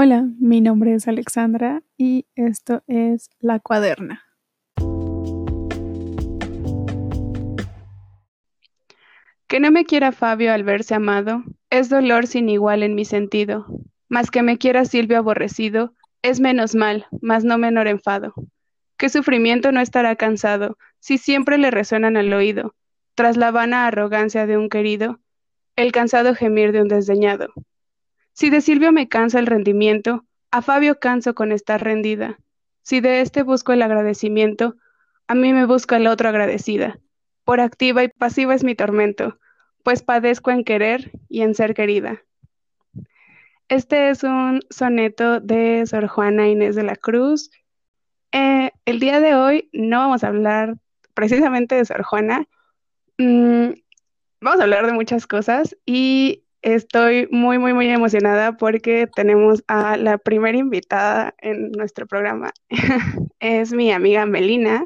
Hola, mi nombre es Alexandra y esto es La Cuaderna. Que no me quiera Fabio al verse amado, es dolor sin igual en mi sentido, mas que me quiera Silvio aborrecido, es menos mal, mas no menor enfado. Qué sufrimiento no estará cansado, si siempre le resuenan al oído, tras la vana arrogancia de un querido, el cansado gemir de un desdeñado. Si de Silvio me cansa el rendimiento, a Fabio canso con estar rendida. Si de este busco el agradecimiento, a mí me busca la otra agradecida. Por activa y pasiva es mi tormento, pues padezco en querer y en ser querida. Este es un soneto de Sor Juana Inés de la Cruz. Eh, el día de hoy no vamos a hablar precisamente de Sor Juana. Mm, vamos a hablar de muchas cosas y Estoy muy, muy, muy emocionada porque tenemos a la primera invitada en nuestro programa. es mi amiga Melina.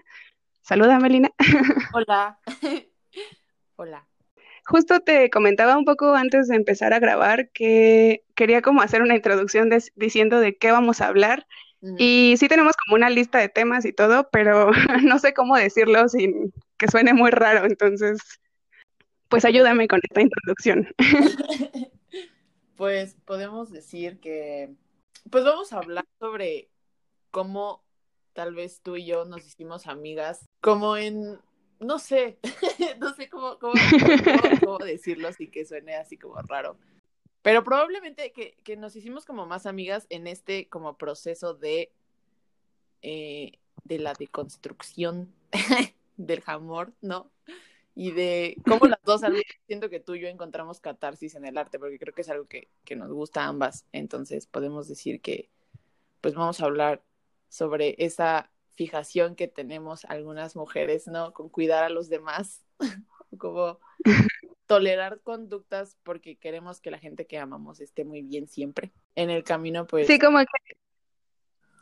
Saluda, Melina. Hola. Hola. Justo te comentaba un poco antes de empezar a grabar que quería como hacer una introducción diciendo de qué vamos a hablar. Y sí tenemos como una lista de temas y todo, pero no sé cómo decirlo sin que suene muy raro. Entonces, pues ayúdame con esta introducción. Pues podemos decir que, pues vamos a hablar sobre cómo tal vez tú y yo nos hicimos amigas, como en, no sé, no sé cómo, cómo, decirlo así que suene así como raro. Pero probablemente que, que nos hicimos como más amigas en este como proceso de, eh, de la deconstrucción del amor, ¿no? Y de cómo las dos siento que tú y yo encontramos catarsis en el arte, porque creo que es algo que, nos gusta a ambas. Entonces podemos decir que pues vamos a hablar sobre esa fijación que tenemos algunas mujeres, ¿no? Con cuidar a los demás, como tolerar conductas porque queremos que la gente que amamos esté muy bien siempre. En el camino, pues... Sí, como que...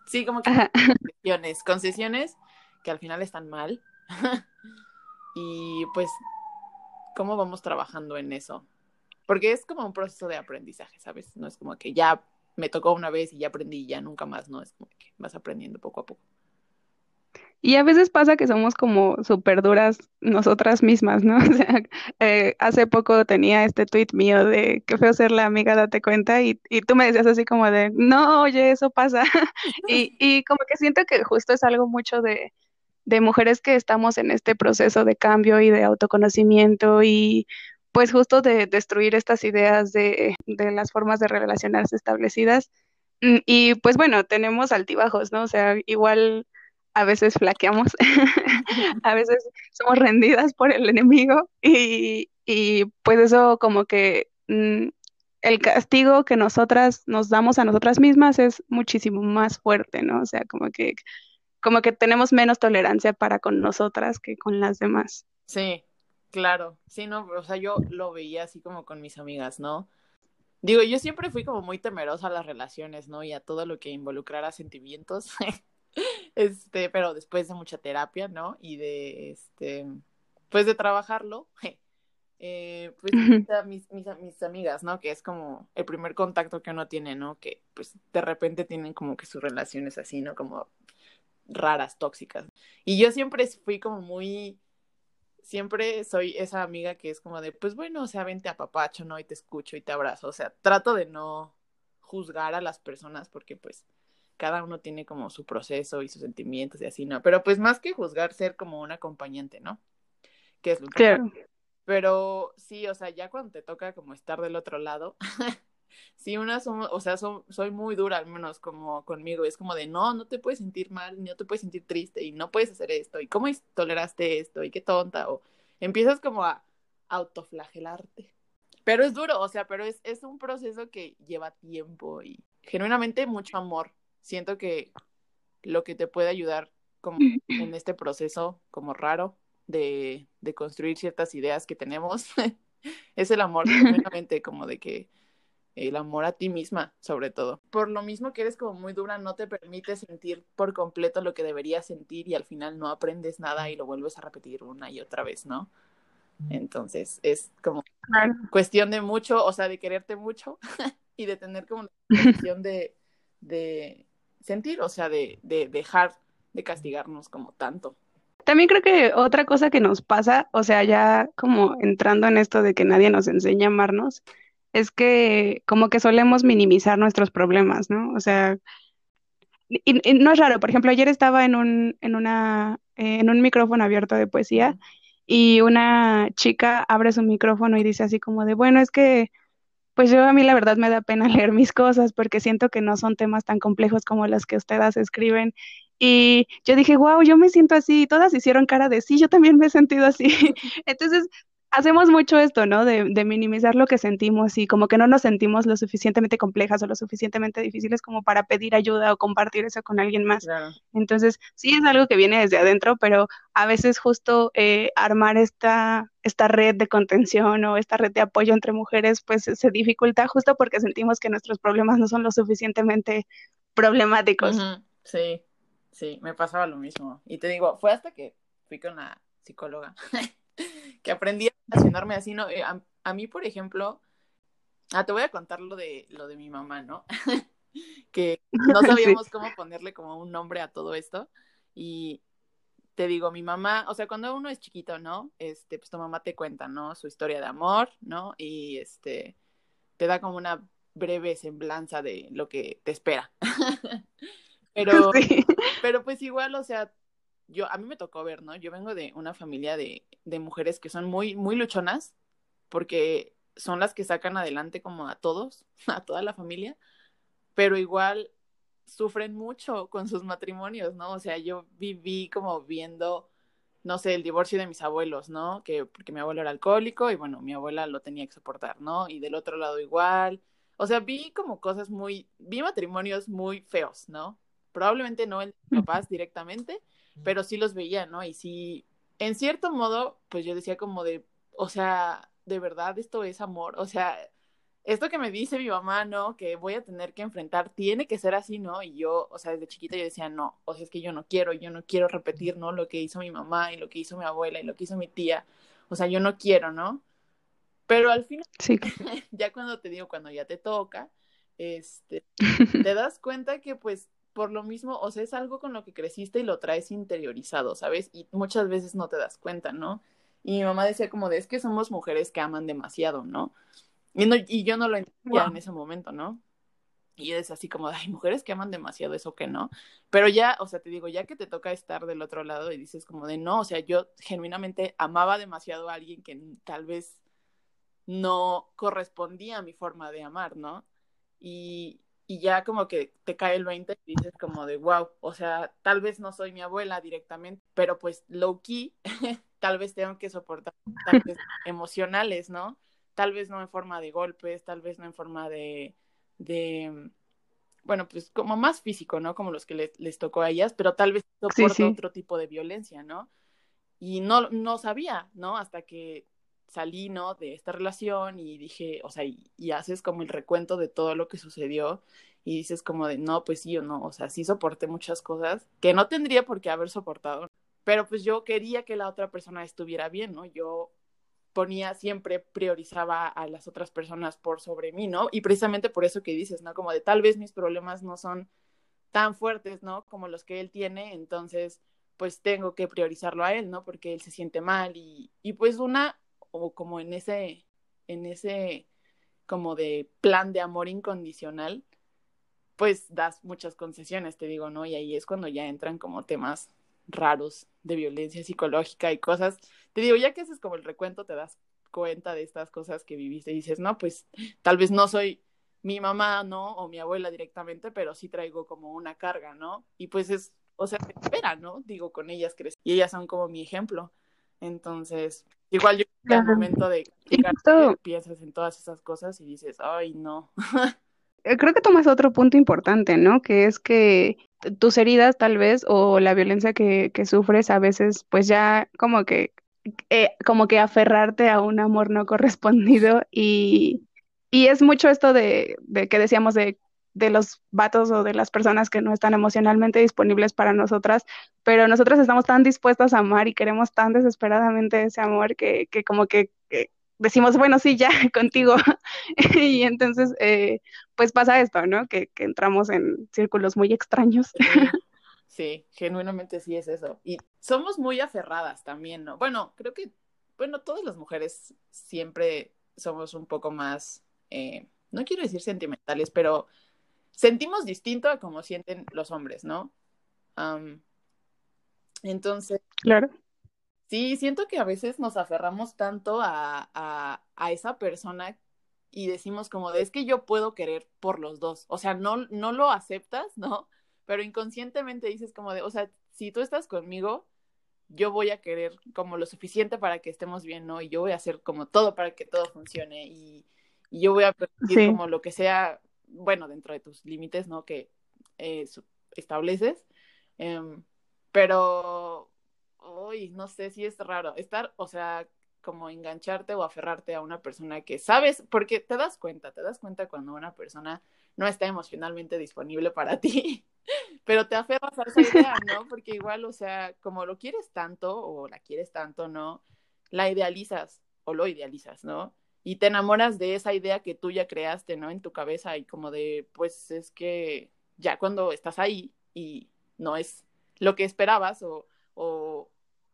Sí, como que concesiones, concesiones que al final están mal. y pues cómo vamos trabajando en eso. Porque es como un proceso de aprendizaje, ¿sabes? No es como que ya me tocó una vez y ya aprendí y ya nunca más, no, es como que vas aprendiendo poco a poco. Y a veces pasa que somos como súper duras nosotras mismas, ¿no? O sea, eh, hace poco tenía este tweet mío de qué feo ser la amiga, date cuenta, y, y tú me decías así como de, no, oye, eso pasa. y, y como que siento que justo es algo mucho de, de mujeres que estamos en este proceso de cambio y de autoconocimiento y pues justo de destruir estas ideas de, de las formas de relacionarse establecidas. Mm, y pues bueno, tenemos altibajos, ¿no? O sea, igual a veces flaqueamos, a veces somos rendidas por el enemigo y, y pues eso como que mm, el castigo que nosotras nos damos a nosotras mismas es muchísimo más fuerte, ¿no? O sea, como que como que tenemos menos tolerancia para con nosotras que con las demás. Sí, claro. Sí, no, o sea, yo lo veía así como con mis amigas, ¿no? Digo, yo siempre fui como muy temerosa a las relaciones, ¿no? Y a todo lo que involucrara sentimientos. este, pero después de mucha terapia, ¿no? Y de, este, pues de trabajarlo, eh, pues mis, mis, mis, amigas, ¿no? Que es como el primer contacto que uno tiene, ¿no? Que pues de repente tienen como que sus relaciones así, ¿no? Como raras, tóxicas. Y yo siempre fui como muy, siempre soy esa amiga que es como de, pues bueno, o sea, vente a papacho, ¿no? Y te escucho y te abrazo. O sea, trato de no juzgar a las personas porque pues cada uno tiene como su proceso y sus sentimientos y así, ¿no? Pero pues más que juzgar, ser como un acompañante, ¿no? Que es lo que... Claro. Pero sí, o sea, ya cuando te toca como estar del otro lado, sí, una somos, o sea, soy muy dura al menos como conmigo, es como de, no, no te puedes sentir mal, no te puedes sentir triste y no puedes hacer esto, y cómo toleraste esto, y qué tonta, o empiezas como a autoflagelarte. Pero es duro, o sea, pero es, es un proceso que lleva tiempo y genuinamente mucho amor. Siento que lo que te puede ayudar como en este proceso como raro de, de construir ciertas ideas que tenemos es el amor, genuinamente como de que el amor a ti misma, sobre todo. Por lo mismo que eres como muy dura, no te permite sentir por completo lo que deberías sentir y al final no aprendes nada y lo vuelves a repetir una y otra vez, ¿no? Entonces es como cuestión de mucho, o sea, de quererte mucho y de tener como la cuestión de, de sentir, o sea, de, de dejar de castigarnos como tanto. También creo que otra cosa que nos pasa, o sea, ya como entrando en esto de que nadie nos enseña a amarnos, es que como que solemos minimizar nuestros problemas, ¿no? O sea, y, no es raro, por ejemplo, ayer estaba en un, en una, en un micrófono abierto de poesía y una chica abre su micrófono y dice así como de, bueno, es que pues yo a mí la verdad me da pena leer mis cosas porque siento que no son temas tan complejos como las que ustedes escriben. Y yo dije, wow, yo me siento así. Y todas hicieron cara de sí, yo también me he sentido así. Entonces, hacemos mucho esto, ¿no? De, de, minimizar lo que sentimos y como que no nos sentimos lo suficientemente complejas o lo suficientemente difíciles como para pedir ayuda o compartir eso con alguien más. Entonces, sí es algo que viene desde adentro, pero a veces justo eh, armar esta, esta red de contención o esta red de apoyo entre mujeres, pues se dificulta justo porque sentimos que nuestros problemas no son lo suficientemente problemáticos. Sí, sí, me pasaba lo mismo. Y te digo, fue hasta que fui con la psicóloga que aprendí a relacionarme así, ¿no? Eh, a, mí, por ejemplo, ah, te voy a contar lo de, lo de mi mamá, ¿no? que no sabíamos cómo ponerle como un nombre a todo esto. Y te digo, mi mamá, o sea, cuando uno es chiquito, ¿no? Este, pues tu mamá te cuenta, ¿no? Su historia de amor, ¿no? Y este, te da como una breve semblanza de lo que te espera. pero, pero pues igual, o sea, yo, a mí me tocó ver, ¿no? Yo vengo de una familia de, de mujeres que son muy, muy luchonas, porque son las que sacan adelante como a todos, a toda la familia, pero igual sufren mucho con sus matrimonios, ¿no? O sea, yo viví como viendo, no sé, el divorcio de mis abuelos, ¿no? Que porque mi abuelo era alcohólico y bueno, mi abuela lo tenía que soportar, ¿no? Y del otro lado igual. O sea, vi como cosas muy, vi matrimonios muy feos, ¿no? Probablemente no el papás directamente, pero sí los veía, ¿no? Y sí, en cierto modo, pues yo decía como de, o sea, de verdad esto es amor, o sea, esto que me dice mi mamá, ¿no? Que voy a tener que enfrentar, tiene que ser así, ¿no? Y yo, o sea, desde chiquita yo decía, no, o sea, es que yo no quiero, yo no quiero repetir, ¿no? Lo que hizo mi mamá y lo que hizo mi abuela y lo que hizo mi tía, o sea, yo no quiero, ¿no? Pero al final, sí. ya cuando te digo, cuando ya te toca, este, te das cuenta que pues por lo mismo, o sea, es algo con lo que creciste y lo traes interiorizado, ¿sabes? Y muchas veces no te das cuenta, ¿no? Y mi mamá decía como de, es que somos mujeres que aman demasiado, ¿no? Y, no, y yo no lo entendía en ese momento, ¿no? Y es así como, ay, mujeres que aman demasiado, eso que no. Pero ya, o sea, te digo, ya que te toca estar del otro lado y dices como de, no, o sea, yo genuinamente amaba demasiado a alguien que tal vez no correspondía a mi forma de amar, ¿no? Y, y ya como que te cae el 20 y dices como de wow, o sea, tal vez no soy mi abuela directamente, pero pues low key, tal vez tengo que soportar ataques emocionales, ¿no? Tal vez no en forma de golpes, tal vez no en forma de, de bueno, pues como más físico, ¿no? Como los que les, les tocó a ellas, pero tal vez soporto otro tipo de violencia, ¿no? Y no, no sabía, ¿no? Hasta que salí, ¿no? De esta relación y dije, o sea, y, haces como el recuento de todo lo que sucedió y dices como de, no, pues sí o no, o sea, sí soporté muchas cosas que no tendría por qué haber soportado, pero pues yo quería que la otra persona estuviera bien, ¿no? Yo ponía, siempre priorizaba a las otras personas por sobre mí, ¿no? Y precisamente por eso que dices, ¿no? Como de tal vez mis problemas no son tan fuertes, ¿no? Como los que él tiene, entonces pues tengo que priorizarlo a él, ¿no? Porque él se siente mal y, y pues una o como en ese, en ese como de plan de amor incondicional, pues das muchas concesiones, te digo, ¿no? Y ahí es cuando ya entran como temas raros de violencia psicológica y cosas. Te digo, ya que haces como el recuento, te das cuenta de estas cosas que viviste y dices, no, pues tal vez no soy mi mamá, ¿no? O mi abuela directamente, pero sí traigo como una carga, ¿no? Y pues es, o sea, se espera, ¿no? Digo, con ellas crecí y ellas son como mi ejemplo. Entonces, igual yo en el momento de que piensas en todas esas cosas y dices, ay, no. Eh, creo que tomas otro punto importante, ¿no? Que es que tus heridas tal vez o la violencia que, que sufres a veces, pues ya como que, eh, como que aferrarte a un amor no correspondido y, y es mucho esto de, de que decíamos de de los vatos o de las personas que no están emocionalmente disponibles para nosotras, pero nosotras estamos tan dispuestas a amar y queremos tan desesperadamente ese amor que, que como que, decimos, bueno, sí, ya, contigo. y entonces, eh, pues pasa esto, ¿no? Que, que, entramos en círculos muy extraños. sí, genuinamente sí es eso. Y somos muy aferradas también, ¿no? Bueno, creo que, bueno, todas las mujeres siempre somos un poco más, eh, no quiero decir sentimentales, pero sentimos distinto a como sienten los hombres, ¿no? entonces. Claro. Sí, siento que a veces nos aferramos tanto a, a, a, esa persona y decimos como de es que yo puedo querer por los dos. O sea, no, no lo aceptas, ¿no? Pero inconscientemente dices como de, o sea, si tú estás conmigo, yo voy a querer como lo suficiente para que estemos bien, ¿no? Y yo voy a hacer como todo para que todo funcione y, y yo voy a permitir como lo que sea bueno, dentro de tus límites, ¿no? Que eh, estableces. Em, pero, hoy no sé si es raro. Estar, o sea, como engancharte o aferrarte a una persona que sabes, porque te das cuenta, te das cuenta cuando una persona no está emocionalmente disponible para ti, pero te aferras a esa idea, ¿no? Porque igual, o sea, como lo quieres tanto o la quieres tanto, ¿no? La idealizas o lo idealizas, ¿no? Y te enamoras de esa idea que tú ya creaste, ¿no? En tu cabeza y como de, pues es que ya cuando estás ahí y no es lo que esperabas o, o,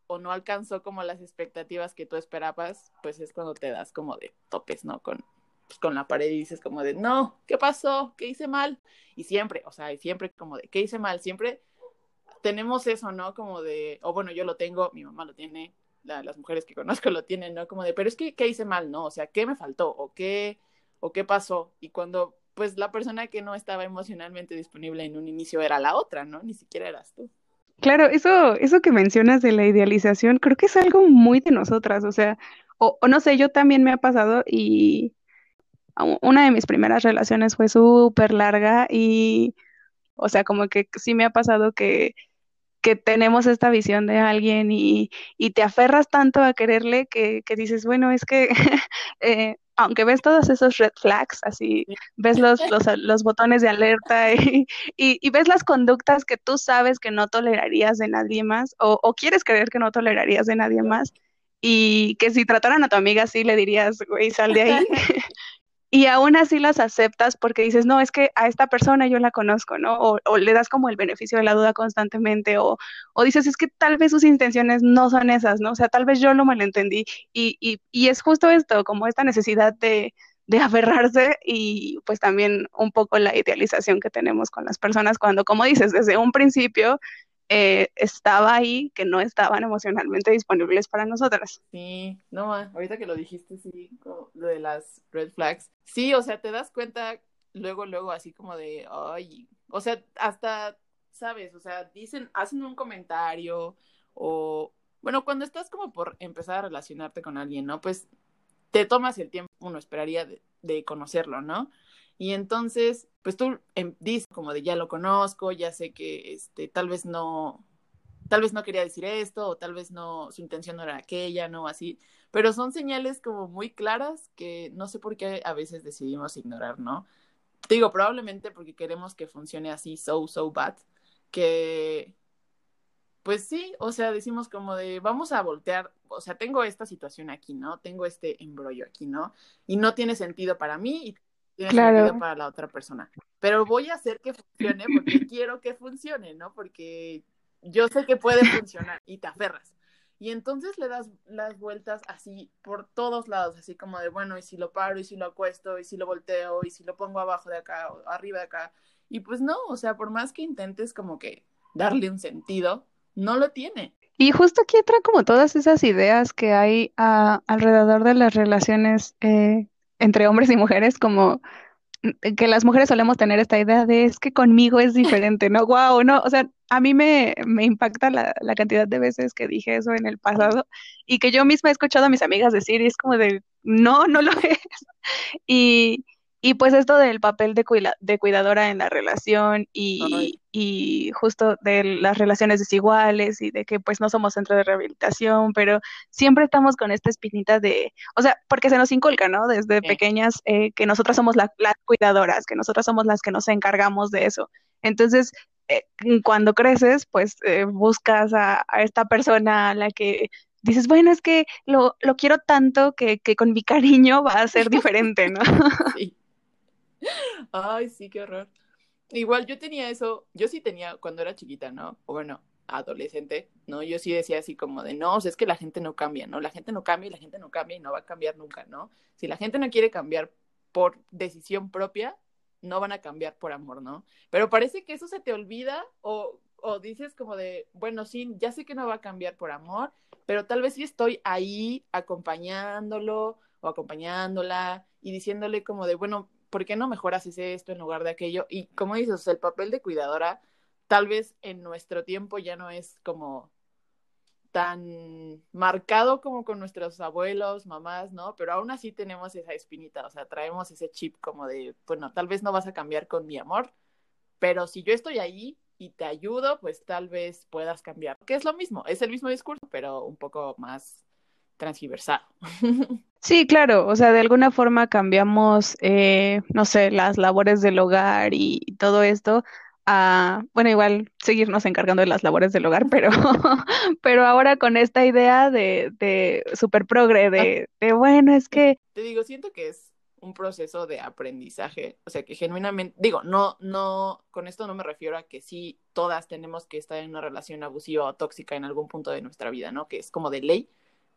o no alcanzó como las expectativas que tú esperabas, pues es cuando te das como de topes, ¿no? Con, pues, con la pared y dices como de, no, ¿qué pasó? ¿Qué hice mal? Y siempre, o sea, siempre como de, ¿qué hice mal? Siempre tenemos eso, ¿no? Como de, o bueno, yo lo tengo, mi mamá lo tiene, las mujeres que conozco lo tienen, ¿no? Como de, pero es que, ¿qué hice mal, no? O sea, ¿qué me faltó? ¿O qué, o qué pasó? Y cuando, pues, la persona que no estaba emocionalmente disponible en un inicio era la otra, ¿no? Ni siquiera eras tú. Claro, eso, eso que mencionas de la idealización, creo que es algo muy de nosotras, o sea, o, o no sé, yo también me ha pasado y una de mis primeras relaciones fue súper larga y, o sea, como que sí me ha pasado que que tenemos esta visión de alguien y, y te aferras tanto a quererle que, que dices, bueno, es que eh, aunque ves todos esos red flags, así ves los, los, los botones de alerta y, y, y, ves las conductas que tú sabes que no tolerarías de nadie más o, o quieres creer que no tolerarías de nadie más y que si trataran a tu amiga así le dirías, güey, sal de ahí. y aún así las aceptas porque dices, no, es que a esta persona yo la conozco, ¿no? O, o, le das como el beneficio de la duda constantemente, o, o dices, es que tal vez sus intenciones no son esas, ¿no? O sea, tal vez yo lo malentendí. Y, y, y es justo esto, como esta necesidad de, de aferrarse y pues también un poco la idealización que tenemos con las personas cuando, como dices, desde un principio eh, estaba ahí, que no estaban emocionalmente disponibles para nosotras. Sí, no, ahorita que lo dijiste, sí, lo de las red flags. Sí, o sea, te das cuenta luego, luego, así como de, ay, o sea, hasta, sabes, o sea, dicen, hacen un comentario o, bueno, cuando estás como por empezar a relacionarte con alguien, ¿no? Pues te tomas el tiempo, uno esperaría de, de conocerlo, ¿no? Y entonces, pues tú em, dices como de ya lo conozco, ya sé que este, tal vez no, tal vez no quería decir esto, o tal vez no, su intención no era aquella, no así, pero son señales como muy claras que no sé por qué a veces decidimos ignorar, ¿no? digo, probablemente porque queremos que funcione así, so, so bad, que, pues sí, o sea, decimos como de, vamos a voltear, o sea, tengo esta situación aquí, ¿no? Tengo este embrollo aquí, ¿no? Y no tiene sentido para mí y tiene claro. sentido para la otra persona. Pero voy a hacer que funcione porque quiero que funcione, ¿no? Porque yo sé que puede funcionar y te aferras. Y entonces le das las vueltas así por todos lados, así como de, bueno, y si lo paro, y si lo acuesto, y si lo volteo, y si lo pongo abajo de acá, o arriba de acá. Y pues no, o sea, por más que intentes como que darle un sentido, no lo tiene. Y justo aquí entra como todas esas ideas que hay uh, alrededor de las relaciones eh, entre hombres y mujeres, como que las mujeres solemos tener esta idea de es que conmigo es diferente, ¿no? Wow, no, o sea, a mí me, me impacta la, la, cantidad de veces que dije eso en el pasado y que yo misma he escuchado a mis amigas decir y es como de, no, no lo es. Y, y pues esto del papel de, cuida de cuidadora en la relación y, y, justo de las relaciones desiguales y de que pues no somos centro de rehabilitación, pero siempre estamos con esta espinita de, o sea, porque se nos inculca, ¿no? Desde sí. pequeñas eh, que nosotras somos la, las cuidadoras, que nosotras somos las que nos encargamos de eso. Entonces, eh, cuando creces, pues eh, buscas a, a, esta persona a la que dices, bueno, es que lo, lo quiero tanto que, que, con mi cariño va a ser diferente, ¿no? sí. Ay, sí, qué horror. Igual yo tenía eso, yo sí tenía cuando era chiquita, ¿no? O bueno, adolescente, ¿no? Yo sí decía así como de, no, o sea, es que la gente no cambia, ¿no? La gente no cambia y la gente no cambia y no va a cambiar nunca, ¿no? Si la gente no quiere cambiar por decisión propia, no van a cambiar por amor, ¿no? Pero parece que eso se te olvida o, o dices como de, bueno, sí, ya sé que no va a cambiar por amor, pero tal vez sí estoy ahí acompañándolo o acompañándola y diciéndole como de, bueno, ¿por qué no mejoras ese esto en lugar de aquello? Y como dices, el papel de cuidadora tal vez en nuestro tiempo ya no es como tan marcado como con nuestros abuelos, mamás, ¿no? Pero aún así tenemos esa espinita, o sea, traemos ese chip como de, bueno, tal vez no vas a cambiar con mi amor, pero si yo estoy ahí y te ayudo, pues tal vez puedas cambiar. Que es lo mismo, es el mismo discurso, pero un poco más transversal. Sí, claro, o sea, de alguna forma cambiamos, eh, no sé, las labores del hogar y todo esto a, bueno, igual seguirnos encargando de las labores del hogar, pero, pero ahora con esta idea de, de super progre, de, de, bueno, es que... Te digo, siento que es un proceso de aprendizaje, o sea, que genuinamente, digo, no, no, con esto no me refiero a que sí, todas tenemos que estar en una relación abusiva o tóxica en algún punto de nuestra vida, ¿no? Que es como de ley,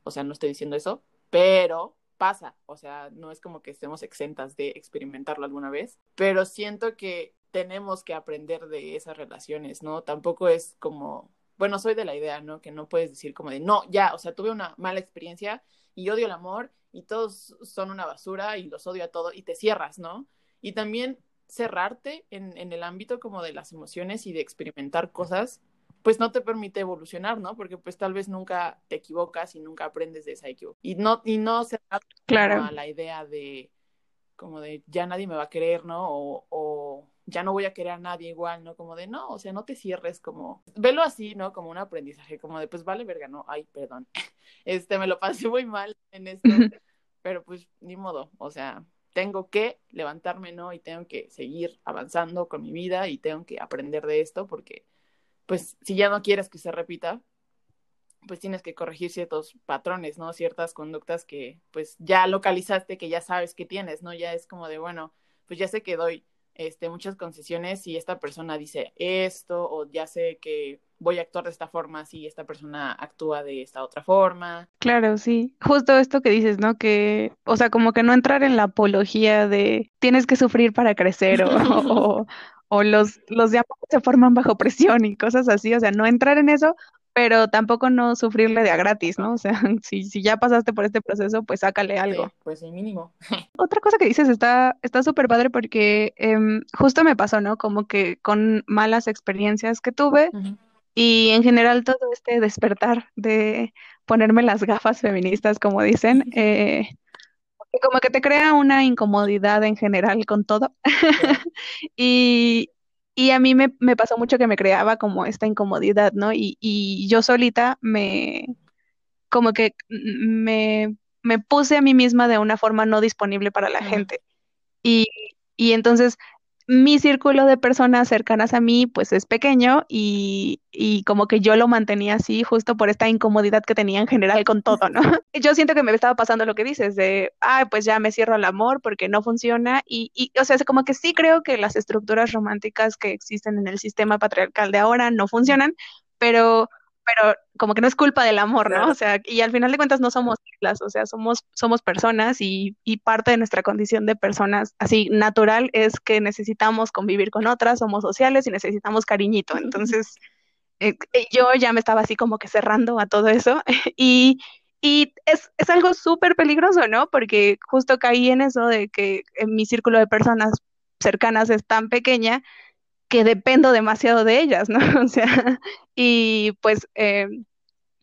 o sea, no estoy diciendo eso, pero pasa, o sea, no es como que estemos exentas de experimentarlo alguna vez, pero siento que tenemos que aprender de esas relaciones, ¿no? Tampoco es como, bueno, soy de la idea, ¿no? Que no puedes decir como de, no, ya, o sea, tuve una mala experiencia y odio el amor y todos son una basura y los odio a todos y te cierras, ¿no? Y también cerrarte en, en el ámbito como de las emociones y de experimentar cosas, pues no te permite evolucionar, ¿no? Porque pues tal vez nunca te equivocas y nunca aprendes de esa equivocación. Y no, y no cerrarte claro. a la idea de como de ya nadie me va a creer, ¿no? O, o ya no voy a querer a nadie igual, ¿no? Como de, no, o sea, no te cierres como, velo así, ¿no? Como un aprendizaje, como de, pues vale verga, no, ay, perdón, este, me lo pasé muy mal en esto, pero pues ni modo, o sea, tengo que levantarme, ¿no? Y tengo que seguir avanzando con mi vida y tengo que aprender de esto porque, pues, si ya no quieres que se repita, pues tienes que corregir ciertos patrones, ¿no? Ciertas conductas que, pues, ya localizaste, que ya sabes que tienes, ¿no? Ya es como de, bueno, pues ya sé que doy este, muchas concesiones si esta persona dice esto o ya sé que voy a actuar de esta forma si esta persona actúa de esta otra forma. Claro, sí. Justo esto que dices, ¿no? Que, o sea, como que no entrar en la apología de tienes que sufrir para crecer o, o, o los, los diamantes se forman bajo presión y cosas así, o sea, no entrar en eso, pero tampoco no sufrirle de a gratis, ¿no? O sea, si, si ya pasaste por este proceso, pues sácale algo. Sí, pues el mínimo. Otra cosa que dices está está súper padre porque eh, justo me pasó, ¿no? Como que con malas experiencias que tuve y en general todo este despertar de ponerme las gafas feministas, como dicen, eh, como que te crea una incomodidad en general con todo. Y, y a mí me, me pasó mucho que me creaba como esta incomodidad, ¿no? Y, y yo solita me, como que me, me puse a mí misma de una forma no disponible para la gente. Y, y entonces mi círculo de personas cercanas a mí pues es pequeño y, y como que yo lo mantenía así justo por esta incomodidad que tenía en general con todo, ¿no? Yo siento que me estaba pasando lo que dices de, ay, pues ya me cierro al amor porque no funciona y, y, o sea, es como que sí creo que las estructuras románticas que existen en el sistema patriarcal de ahora no funcionan, pero pero como que no es culpa del amor, ¿no? Claro. O sea, y al final de cuentas no somos islas, o sea, somos, somos personas y, y parte de nuestra condición de personas así natural es que necesitamos convivir con otras, somos sociales y necesitamos cariñito. Entonces, eh, eh, yo ya me estaba así como que cerrando a todo eso y, y es, es algo súper peligroso, ¿no? Porque justo caí en eso de que en mi círculo de personas cercanas es tan pequeña que dependo demasiado de ellas, ¿no? O sea, y pues eh,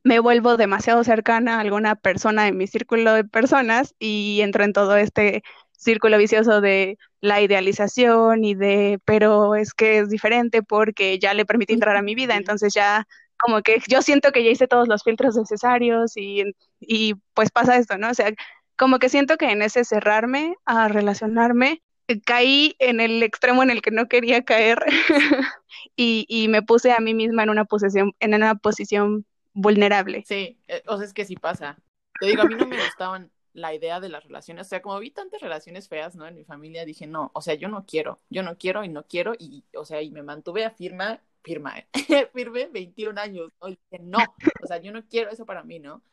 me vuelvo demasiado cercana a alguna persona en mi círculo de personas y entro en todo este círculo vicioso de la idealización y de, pero es que es diferente porque ya le permití entrar a mi vida, entonces ya como que yo siento que ya hice todos los filtros necesarios y, y pues pasa esto, ¿no? O sea, como que siento que en ese cerrarme a relacionarme, caí en el extremo en el que no quería caer y, y me puse a mí misma en una posición, en una posición vulnerable. Sí, eh, o sea, es que sí pasa. Te digo, a mí no me gustaban la idea de las relaciones, o sea, como vi tantas relaciones feas, ¿no? En mi familia dije, no, o sea, yo no quiero, yo no quiero y no quiero, y, o sea, y me mantuve a firma, firma, ¿eh? firme 21 años, ¿no? dije, no, o sea, yo no quiero eso para mí, ¿no?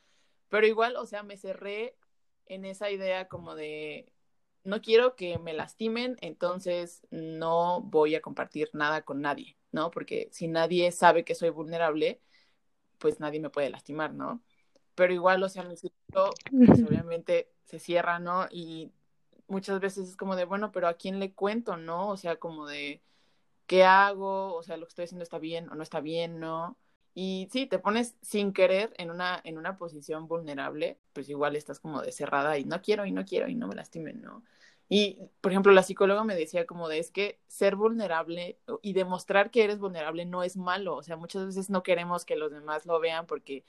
Pero igual, o sea, me cerré en esa idea como de, no quiero que me lastimen, entonces no voy a compartir nada con nadie, ¿no? Porque si nadie sabe que soy vulnerable, pues nadie me puede lastimar, ¿no? Pero igual, o sea, mi círculo, pues obviamente se cierra, ¿no? Y muchas veces es como de, bueno, pero ¿a quién le cuento, no? O sea, como de, ¿qué hago? O sea, lo que estoy haciendo está bien o no está bien, ¿no? Y sí, te pones sin querer en una, en una posición vulnerable, pues igual estás como de cerrada y no quiero y no quiero y no me lastimen, ¿no? Y, por ejemplo, la psicóloga me decía como de es que ser vulnerable y demostrar que eres vulnerable no es malo, o sea, muchas veces no queremos que los demás lo vean porque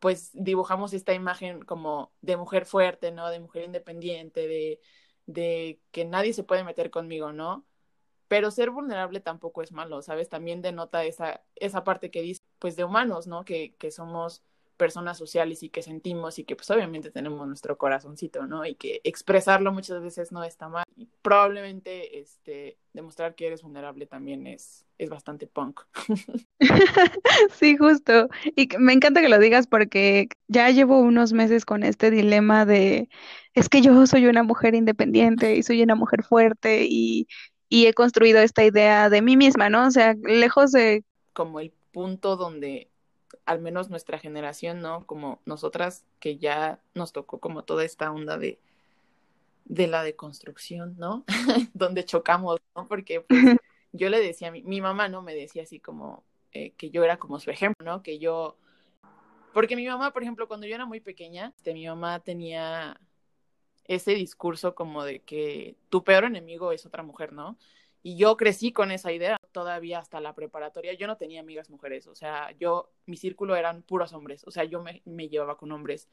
pues dibujamos esta imagen como de mujer fuerte, ¿no? De mujer independiente, de, de que nadie se puede meter conmigo, ¿no? Pero ser vulnerable tampoco es malo, ¿sabes? También denota esa, esa parte que dice, pues de humanos, ¿no? Que, que somos personas sociales y que sentimos y que pues obviamente tenemos nuestro corazoncito, ¿no? Y que expresarlo muchas veces no está mal. Y probablemente este, demostrar que eres vulnerable también es, es bastante punk. sí, justo. Y me encanta que lo digas porque ya llevo unos meses con este dilema de, es que yo soy una mujer independiente y soy una mujer fuerte y, y he construido esta idea de mí misma, ¿no? O sea, lejos de... Como el punto donde al menos nuestra generación, ¿no? Como nosotras que ya nos tocó como toda esta onda de, de la deconstrucción, ¿no? Donde chocamos, ¿no? Porque pues, yo le decía a mi, mi mamá, ¿no? Me decía así como eh, que yo era como su ejemplo, ¿no? Que yo... Porque mi mamá, por ejemplo, cuando yo era muy pequeña, este, mi mamá tenía ese discurso como de que tu peor enemigo es otra mujer, ¿no? Y yo crecí con esa idea todavía hasta la preparatoria. Yo no tenía amigas mujeres, o sea, yo, mi círculo eran puros hombres, o sea, yo me, me llevaba con hombres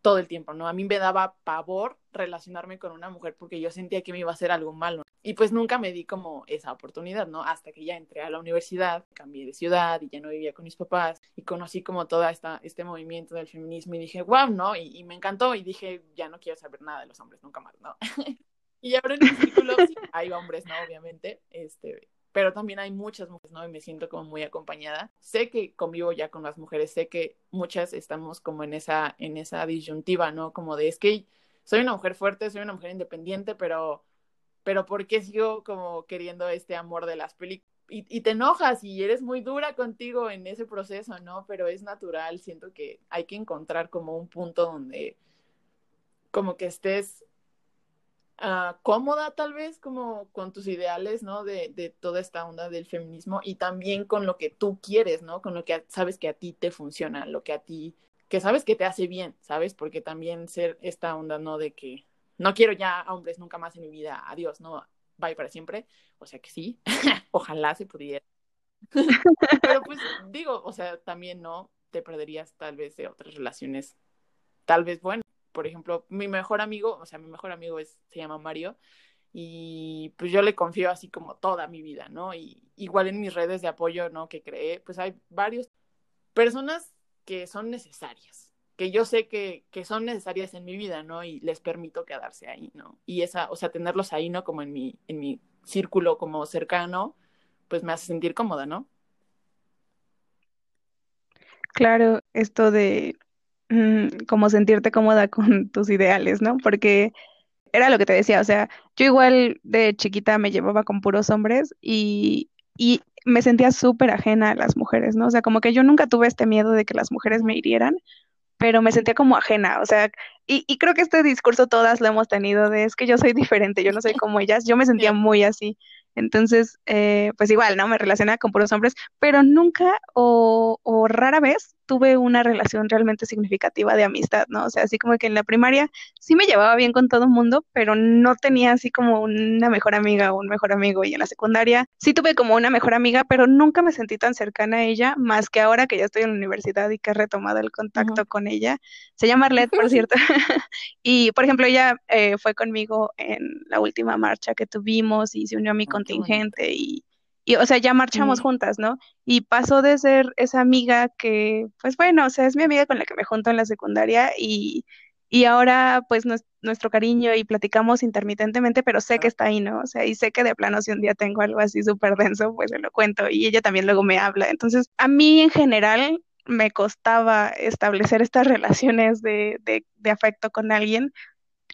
todo el tiempo, ¿no? A mí me daba pavor relacionarme con una mujer porque yo sentía que me iba a hacer algo malo. Y pues nunca me di como esa oportunidad, ¿no? Hasta que ya entré a la universidad, cambié de ciudad y ya no vivía con mis papás y conocí como todo este movimiento del feminismo y dije, wow, ¿no? Y, y me encantó y dije, ya no quiero saber nada de los hombres, nunca más, ¿no? Y ahora en mi círculo sí, hay hombres, ¿no? Obviamente, este, pero también hay muchas mujeres, ¿no? Y me siento como muy acompañada. Sé que convivo ya con las mujeres, sé que muchas estamos como en esa, en esa disyuntiva, ¿no? Como de, es que soy una mujer fuerte, soy una mujer independiente, pero, pero ¿por qué sigo como queriendo este amor de las películas? Y, y, te enojas y eres muy dura contigo en ese proceso, ¿no? Pero es natural, siento que hay que encontrar como un punto donde como que estés uh, cómoda tal vez como con tus ideales, ¿no? De, de, toda esta onda del feminismo y también con lo que tú quieres, ¿no? Con lo que sabes que a ti te funciona, lo que a ti, que sabes que te hace bien, ¿sabes? Porque también ser esta onda, ¿no? De que no quiero ya hombres nunca más en mi vida, adiós, ¿no? Bye para siempre. O sea que sí, ojalá se pudiera. Pero pues digo, o sea, también no te perderías tal vez de otras relaciones, tal vez buenas por ejemplo, mi mejor amigo, o sea, mi mejor amigo es, se llama Mario, y pues yo le confío así como toda mi vida, ¿no? Y igual en mis redes de apoyo, ¿no? Que creé, pues hay varias personas que son necesarias, que yo sé que, que son necesarias en mi vida, ¿no? Y les permito quedarse ahí, ¿no? Y esa, o sea, tenerlos ahí, ¿no? Como en mi, en mi círculo como cercano, pues me hace sentir cómoda, ¿no? Claro, esto de como sentirte cómoda con tus ideales, ¿no? Porque era lo que te decía, o sea, yo igual de chiquita me llevaba con puros hombres y, y me sentía súper ajena a las mujeres, ¿no? O sea, como que yo nunca tuve este miedo de que las mujeres me hirieran, pero me sentía como ajena, o sea, y, y creo que este discurso todas lo hemos tenido de es que yo soy diferente, yo no soy como ellas, yo me sentía muy así. Entonces, eh, pues igual, ¿no? Me relacionaba con puros hombres, pero nunca o, o rara vez tuve una relación realmente significativa de amistad, ¿no? O sea, así como que en la primaria sí me llevaba bien con todo el mundo, pero no tenía así como una mejor amiga o un mejor amigo. Y en la secundaria sí tuve como una mejor amiga, pero nunca me sentí tan cercana a ella, más que ahora que ya estoy en la universidad y que he retomado el contacto uh -huh. con ella. Se llama Arlette, por cierto. y, por ejemplo, ella eh, fue conmigo en la última marcha que tuvimos y se unió a mi oh, contingente y y, o sea, ya marchamos juntas, ¿no? Y pasó de ser esa amiga que, pues bueno, o sea, es mi amiga con la que me junto en la secundaria y, y ahora, pues, nuestro cariño y platicamos intermitentemente, pero sé que está ahí, ¿no? O sea, y sé que de plano si un día tengo algo así súper denso, pues se lo cuento y ella también luego me habla. Entonces, a mí en general me costaba establecer estas relaciones de, de, de afecto con alguien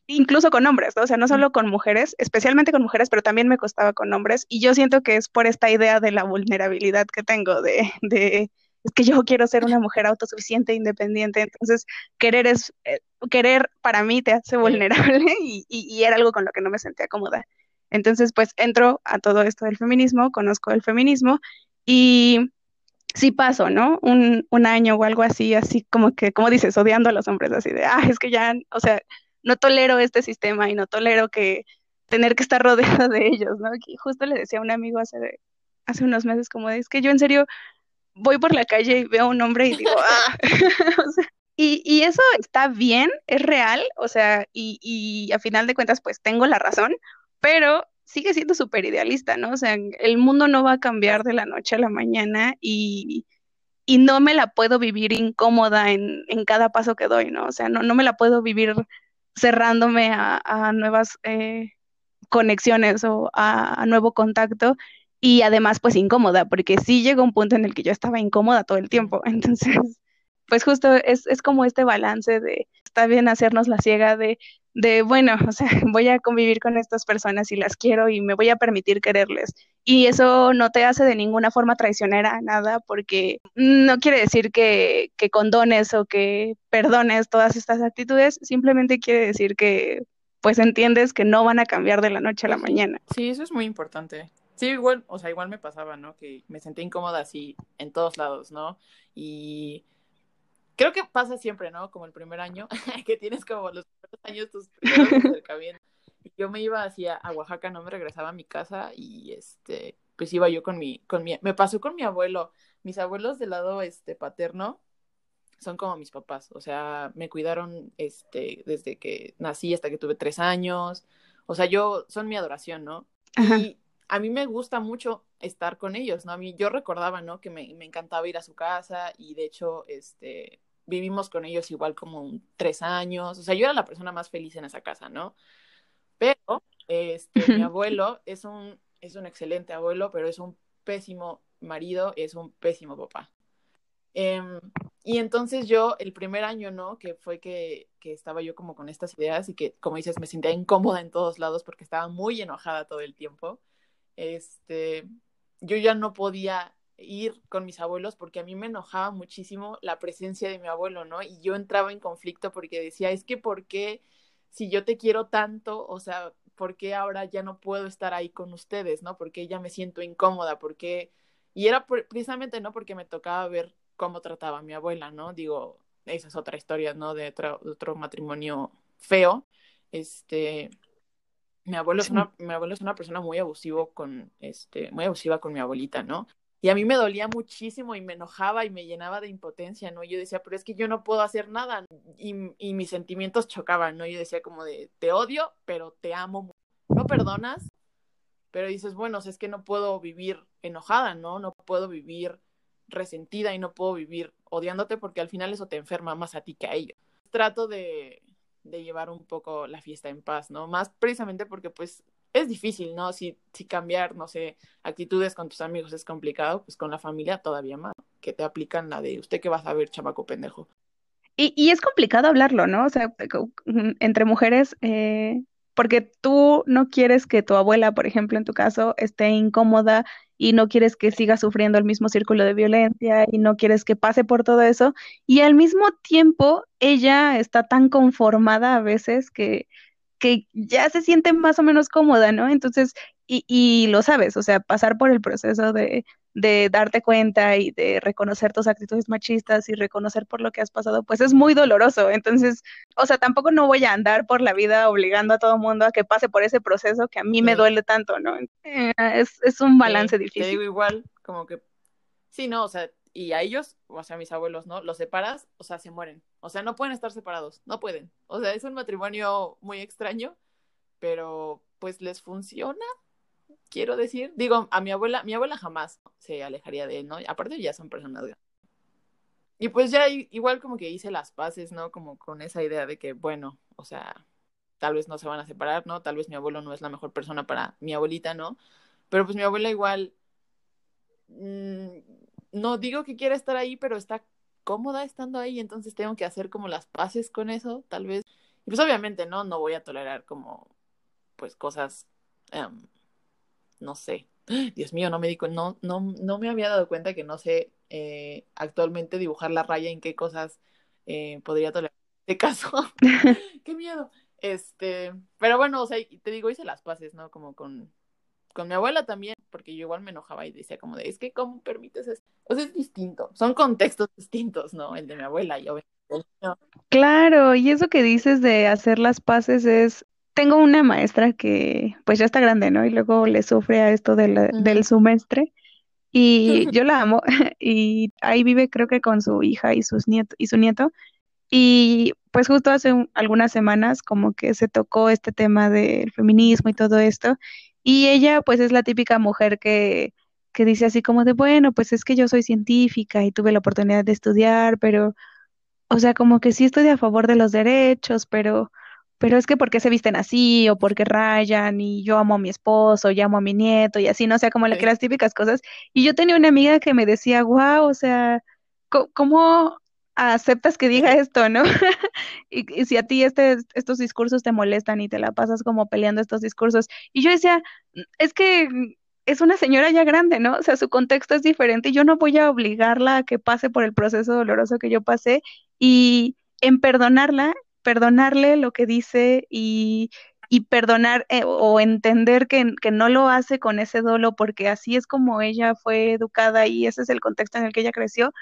incluso con hombres, ¿no? O sea, no solo con mujeres, especialmente con mujeres, pero también me costaba con hombres. Y yo siento que es por esta idea de la vulnerabilidad que tengo, de, de es que yo quiero ser una mujer autosuficiente, e independiente. Entonces, querer es, eh, querer para mí te hace vulnerable y, y, era algo con lo que no me sentía cómoda. Entonces, pues entro a todo esto del feminismo, conozco el feminismo y sí paso, ¿no? Un, un año o algo así, así como que, como dices, odiando a los hombres, así de, ah, es que ya, o sea, no tolero este sistema y no tolero que tener que estar rodeado de ellos, ¿no? Y justo le decía a un amigo hace, hace unos meses como es que yo en serio voy por la calle y veo a un hombre y digo, ah, y, y, eso está bien, es real, o sea, y, y a final de cuentas pues tengo la razón, pero sigue siendo súper idealista, ¿no? O sea, el mundo no va a cambiar de la noche a la mañana y, y no me la puedo vivir incómoda en, en cada paso que doy, ¿no? O sea, no, no me la puedo vivir cerrándome a, nuevas eh, conexiones o a, nuevo contacto y además pues incómoda, porque sí llegó un punto en el que yo estaba incómoda todo el tiempo, entonces pues justo es, es como este balance de, está bien hacernos la ciega de, de, bueno, o sea, voy a convivir con estas personas y las quiero y me voy a permitir quererles. Y eso no te hace de ninguna forma traicionera, nada, porque no quiere decir que, que condones o que perdones todas estas actitudes, simplemente quiere decir que pues entiendes que no van a cambiar de la noche a la mañana. Sí, eso es muy importante. Sí, igual, o sea, igual me pasaba, ¿no? Que me sentía incómoda así en todos lados, ¿no? Y creo que pasa siempre, ¿no? Como el primer año, que tienes como los primeros años tus primeros acercamientos. Yo me iba hacia a Oaxaca, no me regresaba a mi casa y este, pues iba yo con mi, con mi, me pasó con mi abuelo. Mis abuelos del lado este paterno son como mis papás, o sea, me cuidaron este desde que nací hasta que tuve tres años. O sea, yo son mi adoración, ¿no? Y a mí me gusta mucho estar con ellos, ¿no? A mí yo recordaba, ¿no? Que me, me encantaba ir a su casa y de hecho, este, vivimos con ellos igual como tres años, o sea, yo era la persona más feliz en esa casa, ¿no? Pero, este, mi abuelo es un, es un excelente abuelo, pero es un pésimo marido, es un pésimo papá. Em, y entonces yo, el primer año, ¿no? Que fue que, que, estaba yo como con estas ideas y que, como dices, me sentía incómoda en todos lados porque estaba muy enojada todo el tiempo. Este, yo ya no podía ir con mis abuelos porque a mí me enojaba muchísimo la presencia de mi abuelo, ¿no? Y yo entraba en conflicto porque decía, es que ¿por qué si yo te quiero tanto, o sea, ¿por qué ahora ya no puedo estar ahí con ustedes, ¿no? Porque ya me siento incómoda, porque... Y era precisamente, ¿no? Porque me tocaba ver cómo trataba a mi abuela, ¿no? Digo, esa es otra historia, ¿no? De otro, otro matrimonio feo. Este, mi abuelo es una, mi abuelo es una persona muy abusivo con, este, muy abusiva con mi abuelita, ¿no? Y a mí me dolía muchísimo y me enojaba y me llenaba de impotencia, ¿no? Yo decía, pero es que yo no puedo hacer nada. Y, y mis sentimientos chocaban, ¿no? Yo decía como de, te odio, pero te amo. No perdonas, pero dices, bueno, es que no puedo vivir enojada, ¿no? No puedo vivir resentida y no puedo vivir odiándote porque al final eso te enferma más a ti que a ellos. Trato de, de llevar un poco la fiesta en paz, ¿no? Más precisamente porque pues es difícil, ¿no? Si, si cambiar, no sé, actitudes con tus amigos es complicado, pues con la familia todavía más, que te aplican la de usted que vas a ver, chamaco pendejo. Y, y es complicado hablarlo, ¿no? O sea, entre mujeres, eh, porque tú no quieres que tu abuela, por ejemplo, en tu caso, esté incómoda y no quieres que siga sufriendo el mismo círculo de violencia y no quieres que pase por todo eso. Y al mismo tiempo, ella está tan conformada a veces que que ya se siente más o menos cómoda, ¿no? Entonces, y, y lo sabes, o sea, pasar por el proceso de, de darte cuenta y de reconocer tus actitudes machistas y reconocer por lo que has pasado, pues es muy doloroso. Entonces, o sea, tampoco no voy a andar por la vida obligando a todo mundo a que pase por ese proceso que a mí me duele tanto, ¿no? Eh, es, es, un balance difícil. Te digo igual, como que, sí, no, o sea, y a ellos, o sea, a mis abuelos, ¿no? Los separas, o sea, se mueren. O sea, no pueden estar separados, no pueden. O sea, es un matrimonio muy extraño, pero pues les funciona. quiero decir. Digo, a mi abuela, mi abuela jamás se alejaría de él, ¿no? Aparte ya son personas Y pues ya igual como que hice las paces, ¿no? Como con esa idea de que, bueno, o sea, tal vez no se van a separar, ¿no? Tal vez mi abuelo no es la mejor persona para mi abuelita, ¿no? Pero pues mi abuela igual, mmm, no digo que quiera estar ahí, pero está cómoda estando ahí, entonces tengo que hacer como las paces con eso, tal vez. Y pues obviamente, ¿no? No voy a tolerar como, pues cosas, um, no sé. Dios mío, no me digo, no, no, no me había dado cuenta que no sé eh, actualmente dibujar la raya en qué cosas eh, podría tolerar. De caso, qué miedo. Este, pero bueno, o sea, te digo, hice las paces, ¿no? Como con, con mi abuela también, porque yo igual me enojaba y decía como de, es que ¿cómo permites eso? O sea, es distinto, son contextos distintos, ¿no? El de mi abuela y yo. Claro, y eso que dices de hacer las paces es, tengo una maestra que pues ya está grande, ¿no? Y luego le sufre a esto del semestre y yo la amo y ahí vive creo que con su hija y sus nietos y su nieto y pues justo hace algunas semanas como que se tocó este tema del feminismo y todo esto y ella pues es la típica mujer que que dice así como de, bueno, pues es que yo soy científica y tuve la oportunidad de estudiar, pero, o sea, como que sí estoy a favor de los derechos, pero, pero es que porque se visten así o porque rayan y yo amo a mi esposo, y amo a mi nieto y así, no o sea, como que las típicas cosas. Y yo tenía una amiga que me decía, wow, o sea, ¿cómo aceptas que diga esto, no? y, si a ti este, estos discursos te molestan y te la pasas como peleando estos discursos. Y yo decía, es que es una señora ya grande, ¿no? O sea, su contexto es diferente y yo no voy a obligarla a que pase por el proceso doloroso que yo pasé y en perdonarla, perdonarle lo que dice y, y perdonar eh, o entender que, que, no lo hace con ese dolo porque así es como ella fue educada y ese es el contexto en el que ella creció,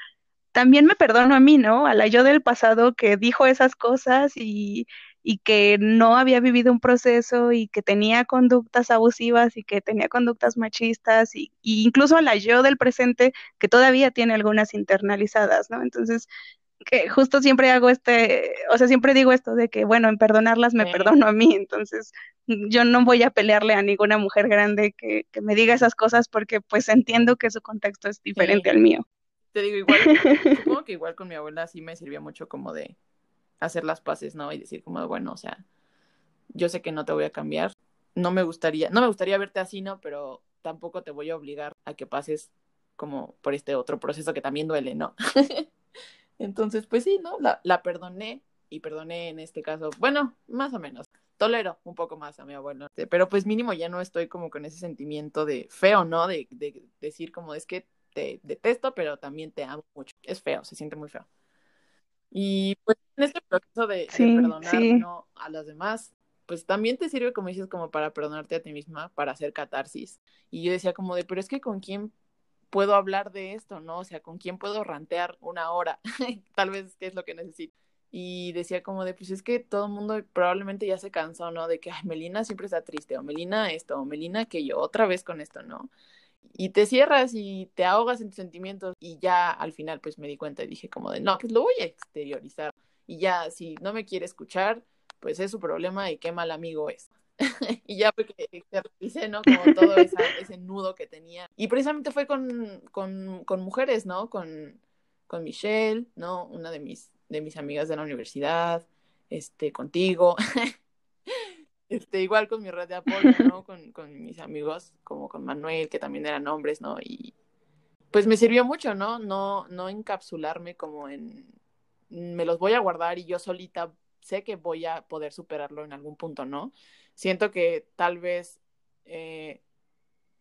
también me perdono a mí, ¿no? A la yo del pasado que dijo esas cosas y, y que no había vivido un proceso y que tenía conductas abusivas y que tenía conductas machistas y, incluso a la yo del presente que todavía tiene algunas internalizadas, ¿no? Entonces, que justo siempre hago este, o sea, siempre digo esto de que, bueno, en perdonarlas me perdono a mí, entonces yo no voy a pelearle a ninguna mujer grande que, que me diga esas cosas porque pues entiendo que su contexto es diferente al mío. Te digo, igual, supongo que igual con mi abuela sí me sirvió mucho como de hacer las paces, ¿no? Y decir como, bueno, o sea, yo sé que no te voy a cambiar, no me gustaría, no me gustaría verte así, ¿no? Pero tampoco te voy a obligar a que pases como por este otro proceso que también duele, ¿no? Entonces, pues sí, ¿no? La, la perdoné y perdoné en este caso, bueno, más o menos. Tolero un poco más a mi abuelo, pero pues mínimo ya no estoy como con ese sentimiento de feo, ¿no? De, de decir como es que te detesto, pero también te amo mucho. Es feo, se siente muy feo. Y pues en este proceso de, perdonar a los demás, pues también te sirve, como dices, como para perdonarte a ti misma, para hacer catarsis. Y yo decía como de, pero es que con quién puedo hablar de esto, ¿no? O sea, con quién puedo rantear una hora, tal vez que es lo que necesito. Y decía como de, pues es que todo el mundo probablemente ya se cansó, ¿no? De que, ay, Melina siempre está triste, o Melina esto, o Melina que yo, otra vez con esto, ¿no? Y te cierras y te ahogas en tus sentimientos y ya al final pues me di cuenta y dije como de no, pues lo voy a exteriorizar y ya si no me quiere escuchar pues es su problema y qué mal amigo es. y ya porque exterioricé, ¿no? Como todo ese nudo que tenía. Y precisamente fue con, con, con mujeres, ¿no? Con, con Michelle, ¿no? Una de mis, de mis amigas de la universidad, este, contigo. Este, igual con mi red de apoyo, ¿no? Con, con mis amigos, como con Manuel, que también eran hombres, ¿no? Y pues me sirvió mucho, ¿no? No, no encapsularme como en me los voy a guardar y yo solita sé que voy a poder superarlo en algún punto, ¿no? Siento que tal vez eh,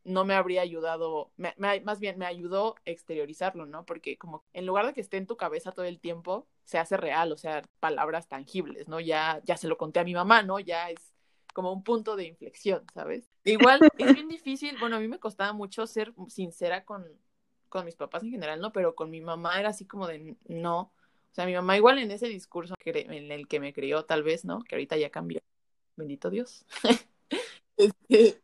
no me habría ayudado, más bien me ayudó exteriorizarlo, ¿no? Porque como en lugar de que esté en tu cabeza todo el tiempo, se hace real, o sea, palabras tangibles, ¿no? Ya, ya se lo conté a mi mamá, ¿no? Ya es como un punto de inflexión, ¿sabes? Igual es bien difícil, bueno, a mí me costaba mucho ser sincera con, con mis papás en general, ¿no? Pero con mi mamá era así como de no. O sea, mi mamá igual en ese discurso en el que me crió, tal vez, ¿no? Que ahorita ya cambió. Bendito Dios. Este,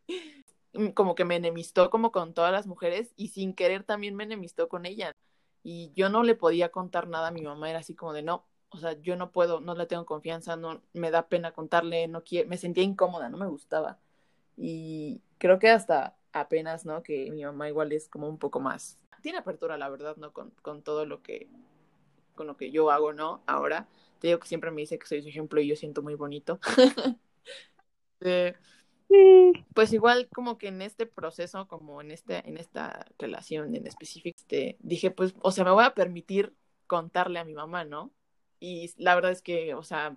como que me enemistó como con todas las mujeres y sin querer también me enemistó con ella. Y yo no le podía contar nada a mi mamá, era así como de no, o sea, yo no puedo, no le tengo confianza, no me da pena contarle, no quiero, me sentía incómoda, no me gustaba. Y creo que hasta apenas, ¿no? Que mi mamá igual es como un poco más, tiene apertura, la verdad, ¿no? Con, con todo lo que, con lo que yo hago, ¿no? Ahora, te digo que siempre me dice que soy su ejemplo y yo siento muy bonito. pues igual como que en este proceso, como en, este, en esta relación en específico, este, dije, pues, o sea, me voy a permitir contarle a mi mamá, ¿no? Y la verdad es que, o sea,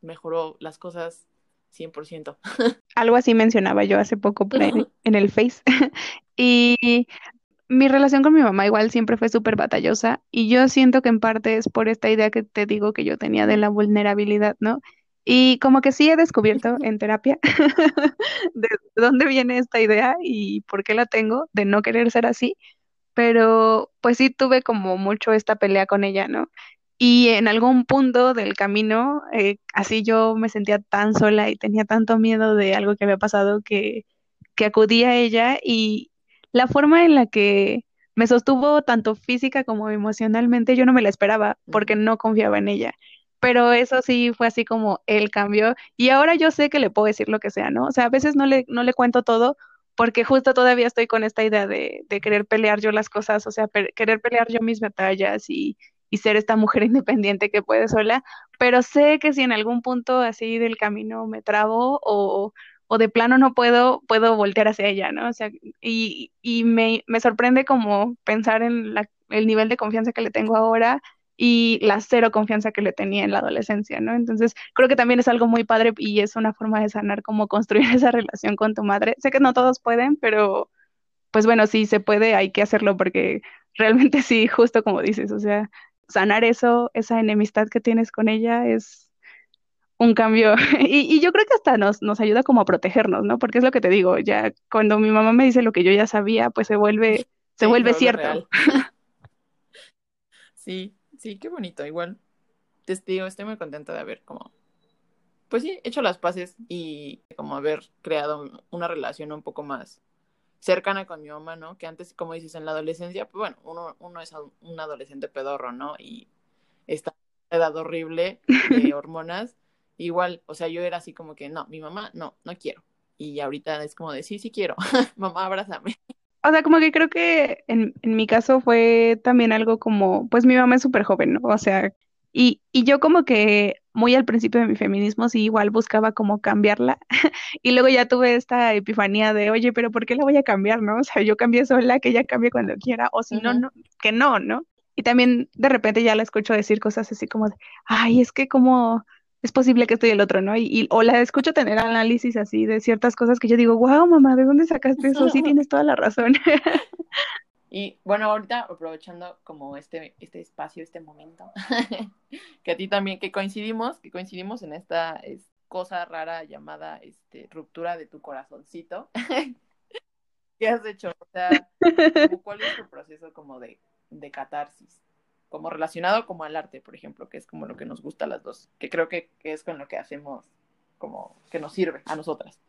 mejoró las cosas 100%. Algo así mencionaba yo hace poco en, el Face. y mi relación con mi mamá igual siempre fue súper batallosa y yo siento que en parte es por esta idea que te digo que yo tenía de la vulnerabilidad, ¿no? Y como que sí he descubierto en terapia de dónde viene esta idea y por qué la tengo de no querer ser así, pero pues sí tuve como mucho esta pelea con ella, ¿no? Y en algún punto del camino, eh, así yo me sentía tan sola y tenía tanto miedo de algo que había pasado que, que acudí a ella y la forma en la que me sostuvo tanto física como emocionalmente, yo no me la esperaba porque no confiaba en ella. Pero eso sí fue así como el cambio. Y ahora yo sé que le puedo decir lo que sea, ¿no? O sea, a veces no le, no le cuento todo porque justo todavía estoy con esta idea de, de querer pelear yo las cosas, o sea, querer pelear yo mis batallas y, y ser esta mujer independiente que puede sola, pero sé que si en algún punto así del camino me trabo o, o de plano no puedo, puedo voltear hacia ella, ¿no? O sea, y, y me, me sorprende como pensar en la, el nivel de confianza que le tengo ahora y la cero confianza que le tenía en la adolescencia, ¿no? Entonces, creo que también es algo muy padre y es una forma de sanar como construir esa relación con tu madre. Sé que no todos pueden, pero pues bueno, sí se puede, hay que hacerlo porque realmente sí, justo como dices, o sea, sanar eso, esa enemistad que tienes con ella es un cambio. Y, yo creo que hasta nos, nos ayuda como a protegernos, ¿no? Porque es lo que te digo, ya cuando mi mamá me dice lo que yo ya sabía, pues se vuelve, se vuelve cierto. sí, sí, qué bonito. Igual, te digo, estoy muy contenta de haber como, pues sí, hecho las paces y como haber creado una relación un poco más cercana con mi mamá, ¿no? Que antes, como dices, en la adolescencia, pues bueno, uno, uno es un adolescente pedorro, ¿no? Y está edad horrible de hormonas. Igual, o sea, yo era así como que, no, mi mamá, no, no quiero. Y ahorita es como de, sí, sí quiero, mamá, abrázame. O sea, como que creo que en, en mi caso fue también algo como, pues mi mamá es súper joven, ¿no? O sea, y, y yo como que muy al principio de mi feminismo sí igual buscaba como cambiarla y luego ya tuve esta epifanía de, oye, pero ¿por qué la voy a cambiar, no? O sea, yo cambié sola, que ella cambie cuando quiera, o si no, no, que no, ¿no? Y también de repente ya la escucho decir cosas así como de, ay, es que como es posible que estoy el otro, ¿no? Y, y, o la escucho tener análisis así de ciertas cosas que yo digo, wow, mamá, ¿de dónde sacaste eso? Sí, tienes toda la razón. Y bueno, ahorita aprovechando como este, este espacio, este momento, que a ti también, que coincidimos, que coincidimos en esta cosa rara llamada este, ruptura de tu corazoncito. ¿Qué has hecho? O sea, ¿cuál es tu proceso como de, de catarsis? Como relacionado como al arte, por ejemplo, que es como lo que nos gusta a las dos, que creo que, que es con lo que hacemos, como que nos sirve a nosotras